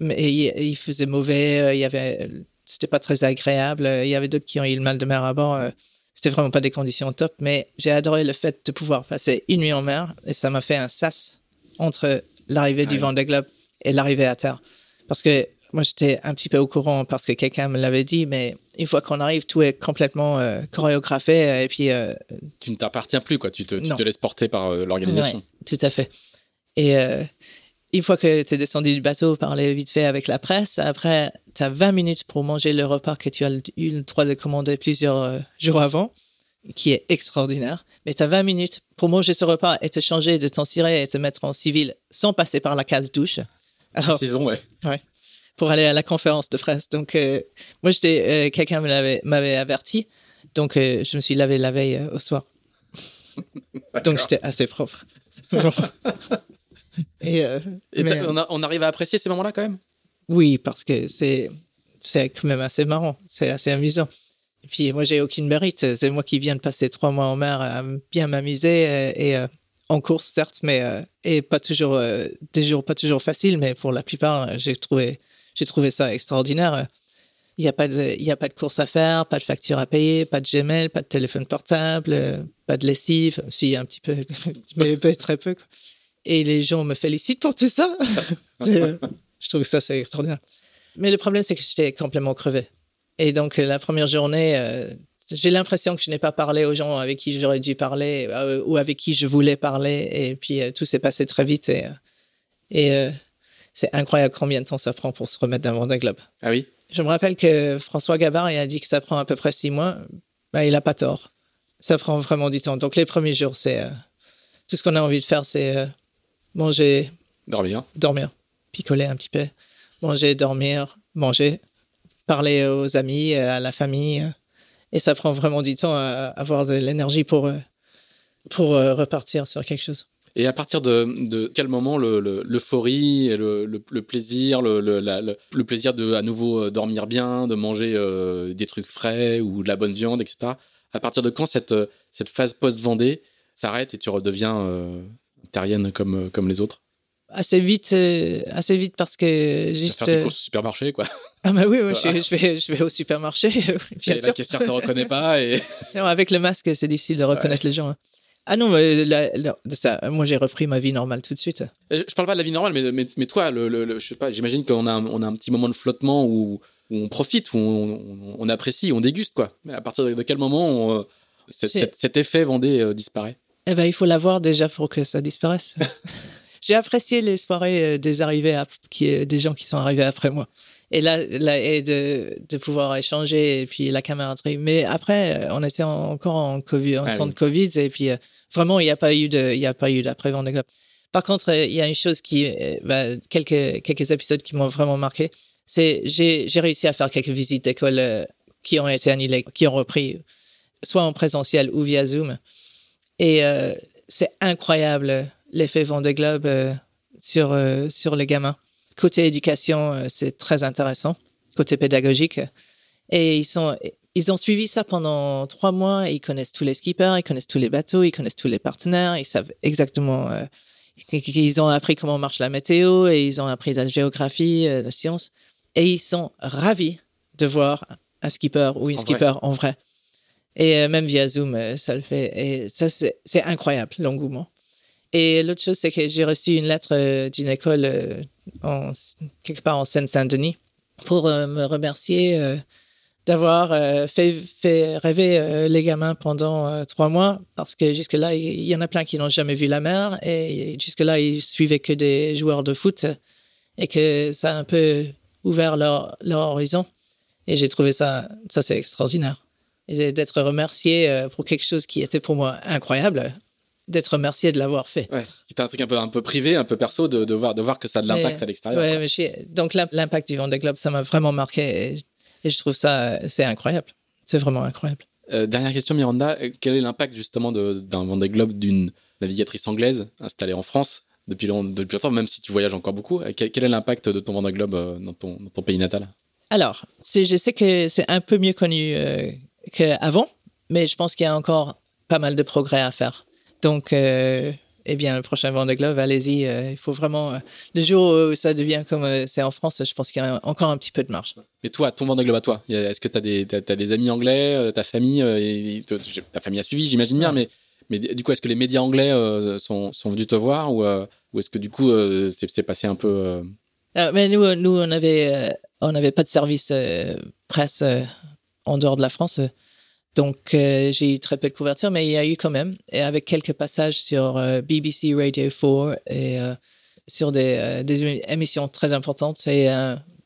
euh, il, il faisait mauvais, euh, il y avait, c'était pas très agréable. Il y avait d'autres qui ont eu le mal de mer à bord. C'était vraiment pas des conditions top, mais j'ai adoré le fait de pouvoir passer une nuit en mer et ça m'a fait un sas entre l'arrivée du Ouais. Vendée Globe et l'arrivée à terre. Parce que moi, j'étais un petit peu au courant parce que quelqu'un me l'avait dit, mais une fois qu'on arrive, tout est complètement euh, chorégraphé et puis euh, Tu ne t'appartiens plus, quoi. Tu te, tu Non. te laisses porter par euh, l'organisation. Ouais, tout à fait. Et euh, une fois que tu es descendu du bateau, parler vite fait avec la presse, après, tu as 20 minutes pour manger le repas que tu as eu le droit de commander plusieurs euh, jours avant, qui est extraordinaire. Mais tu as 20 minutes pour manger ce repas et te changer, de t'en cirer et te mettre en civil sans passer par la case douche. Alors, Précisons, ouais. pour aller à la conférence de presse. Donc, euh, moi, j'étais, euh, quelqu'un m'avait averti. Donc, euh, je me suis lavé la veille au soir. Donc, j'étais assez propre. Et, euh, Et mais, t'as- on, a- on arrive à apprécier ces moments-là quand même? Oui, parce que c'est, quand même assez marrant. C'est assez amusant. Et puis, moi, j'ai aucune mérite. C'est moi qui viens de passer trois mois en mer à bien m'amuser euh, et euh, en course, certes, mais euh, et pas toujours, euh, des jours pas toujours faciles, mais pour la plupart, j'ai trouvé, j'ai trouvé ça extraordinaire. Il n'y a pas de, il y a pas de course à faire, pas de facture à payer, pas de Gmail, pas de téléphone portable, pas de lessive. Si, un petit peu, mais mais très peu. quoi. Et les gens me félicitent pour tout ça. Je trouve que ça, c'est extraordinaire. Mais le problème, c'est que j'étais complètement crevé. Et donc, la première journée, euh, j'ai l'impression que je n'ai pas parlé aux gens avec qui j'aurais dû parler euh, ou avec qui je voulais parler. Et puis, euh, tout s'est passé très vite. Et, et c'est incroyable combien de temps ça prend pour se remettre d'un Vendée Globe. Ah oui? Je me rappelle que François Gabard il a dit que ça prend à peu près six mois. Ben, il n'a pas tort. Ça prend vraiment du temps. Donc, les premiers jours, c'est. tout ce qu'on a envie de faire, c'est manger, Dormir. dormir, picoler un petit peu, manger, dormir, manger, parler aux amis, à la famille. euh, Et ça prend vraiment du temps à avoir de l'énergie pour, euh, pour euh, repartir sur quelque chose. Et à partir de, de quel moment le- le- l'euphorie le, le- le plaisir, le, le- la- le- le plaisir de à nouveau dormir bien, de manger euh, des trucs frais ou de la bonne viande, etc. À partir de quand cette, cette phase post-Vendée s'arrête et tu redeviens euh, comme, euh, comme les autres Assez vite, euh, assez vite parce que juste. faire tes euh, courses au supermarché, quoi. Ah bah oui, oui, je, Voilà. je vais, je vais au supermarché, bien Et sûr. la caissière te reconnaît pas et Non, avec le masque, c'est difficile de reconnaître les gens. hein. Ah non, mais la- la- ça, moi j'ai repris ma vie normale tout de suite. je je parle pas de la vie normale, mais, mais, mais toi, le, le- le- je sais pas, j'imagine qu'on a, un- on a un petit moment de flottement où, où on profite, où on, on- on apprécie, on déguste, quoi. Mais à partir de, quel moment on, cet, C'est- cet- cet effet Vendée euh, disparaît? Eh ben, il faut l'avoir déjà pour que ça disparaisse. j'ai apprécié les soirées des arrivés, qui, des gens qui sont arrivés après moi. Et là, là et de, de pouvoir échanger et puis la camaraderie. Mais après, on était encore en COVID, en ah temps de Covid et puis vraiment, il n'y a pas eu de, il y a pas eu d'après Vendée Globe. Par contre, il y a une chose qui, bah, quelques quelques épisodes qui m'ont vraiment marqué. C'est j'ai j'ai réussi à faire quelques visites d'école qui ont été annulées, qui ont repris soit en présentiel ou via Zoom. Et euh, c'est incroyable l'effet Vendée Globe euh, sur, euh, sur les gamins. Côté éducation, c'est très intéressant. Côté pédagogique. Et ils, sont, ils ont suivi ça pendant trois mois. ils connaissent tous les skippers, ils connaissent tous les bateaux, ils connaissent tous les partenaires. Ils savent exactement. ils ont appris comment marche la météo et ils ont appris la géographie, la science. Et ils sont ravis de voir un skipper ou une skipper en vrai. Et euh, même via Zoom, euh, ça le fait. Et ça, c'est incroyable, l'engouement. Et l'autre chose, c'est que j'ai reçu une lettre euh, d'une école quelque part en Seine-Saint-Denis pour me remercier d'avoir fait, fait, rêver les gamins pendant trois mois parce que jusque-là, il y, en a plein qui n'ont jamais vu la mer et jusque-là, ils suivaient que des joueurs de foot et que ça a un peu ouvert leur, leur horizon. Et j'ai trouvé ça, ça c'est extraordinaire et d'être remercié euh, pour quelque chose qui était pour moi incroyable, d'être remercié de l'avoir fait. Ouais, c'était un truc un peu, un peu privé, un peu perso, de, de, voir, de voir que ça a de l'impact à l'extérieur. Ouais, donc l'impact du Vendée Globe, ça m'a vraiment marqué et, je trouve ça, c'est incroyable. C'est vraiment incroyable. Euh, dernière question, Miranda. Quel est l'impact justement d'un Vendée Globe d'une navigatrice anglaise installée en France depuis, depuis longtemps, même si tu voyages encore beaucoup? Quel, quel est l'impact de ton Vendée Globe euh, dans ton, dans ton pays natal? Alors, je sais que c'est un peu mieux connu qu'avant, mais je pense qu'il y a encore pas mal de progrès à faire. Donc, euh, eh bien, le prochain Vendée Globe, allez-y. Euh, il faut vraiment. Euh, le jour où ça devient comme c'est en France, je pense qu'il y a encore un petit peu de marge. Mais toi, ton Vendée Globe à toi, est-ce que tu as des, des amis anglais, ta famille, et, ta famille a suivi, j'imagine bien, mais, mais du coup, est-ce que les médias anglais sont, sont, venus te voir ou, ou est-ce que du coup, c'est passé un peu. mais nous, nous, on avait, on n'avait pas de service presse en dehors de la France. Donc, euh, j'ai eu très peu de couverture, mais il y a eu quand même, et avec quelques passages sur euh, BBC Radio 4 et euh, sur des, émissions très importantes et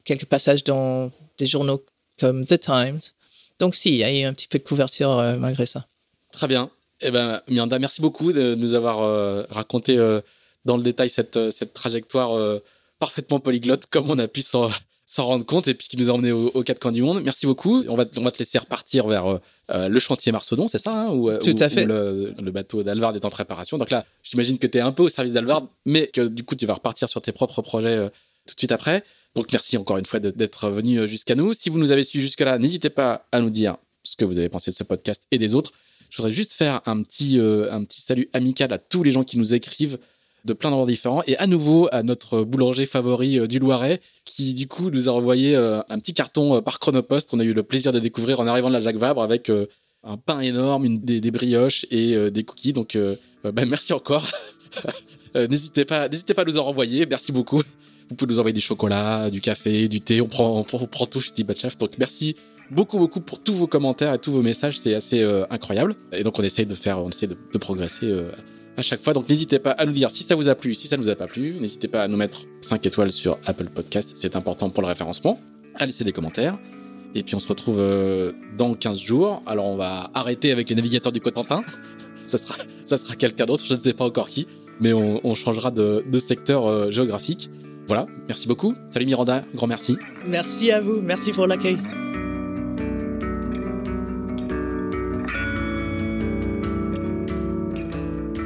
quelques passages dans des journaux comme The Times. Donc, si, il y a eu un petit peu de couverture malgré ça. Très bien. Eh ben, Mianda, merci beaucoup de nous avoir raconté dans le détail cette, cette trajectoire parfaitement polyglotte, comme on a pu s'en s'en rendre compte et puis qui nous a emmenés aux, quatre coins du monde. Merci beaucoup. On va, on va te laisser repartir vers euh, euh, le chantier Marcedon, c'est ça hein, où, Tout à fait. le, bateau d'Alvard est en préparation. Donc là, j'imagine que tu es un peu au service d'Alvard, mais que du coup, tu vas repartir sur tes propres projets euh, tout de suite après. Donc merci encore une fois d'être venu jusqu'à nous. Si vous nous avez suivis jusque-là, n'hésitez pas à nous dire ce que vous avez pensé de ce podcast et des autres. Je voudrais juste faire un petit, un petit salut amical à tous les gens qui nous écrivent de plein d'endroits différents. Et à nouveau, à notre boulanger favori euh, du Loiret, qui du coup nous a envoyé euh, un petit carton euh, par Chronopost qu'on a eu le plaisir de découvrir en arrivant de la Jacques Vabre avec un pain énorme, des, brioches et des cookies. Donc, bah, merci encore. n'hésitez pas, n'hésitez pas à nous en renvoyer. Merci beaucoup. Vous pouvez nous envoyer des chocolats, du café, du thé. On prend, tout chez Tibatchef. Donc, merci beaucoup, beaucoup pour tous vos commentaires et tous vos messages. C'est assez incroyable. Et donc, on essaye de faire, on essaie de, de progresser à chaque fois. Donc n'hésitez pas à nous dire si ça vous a plu, si ça ne vous a pas plu. N'hésitez pas à nous mettre 5 étoiles sur Apple Podcast, c'est important pour le référencement. À laisser des commentaires. Et puis on se retrouve euh, dans 15 jours. Alors on va arrêter avec les navigateurs du Cotentin. ça sera, ça sera quelqu'un d'autre, je ne sais pas encore qui. Mais on, changera de, secteur euh, géographique. Voilà, merci beaucoup. Salut Miranda, grand merci. Merci à vous, merci pour l'accueil.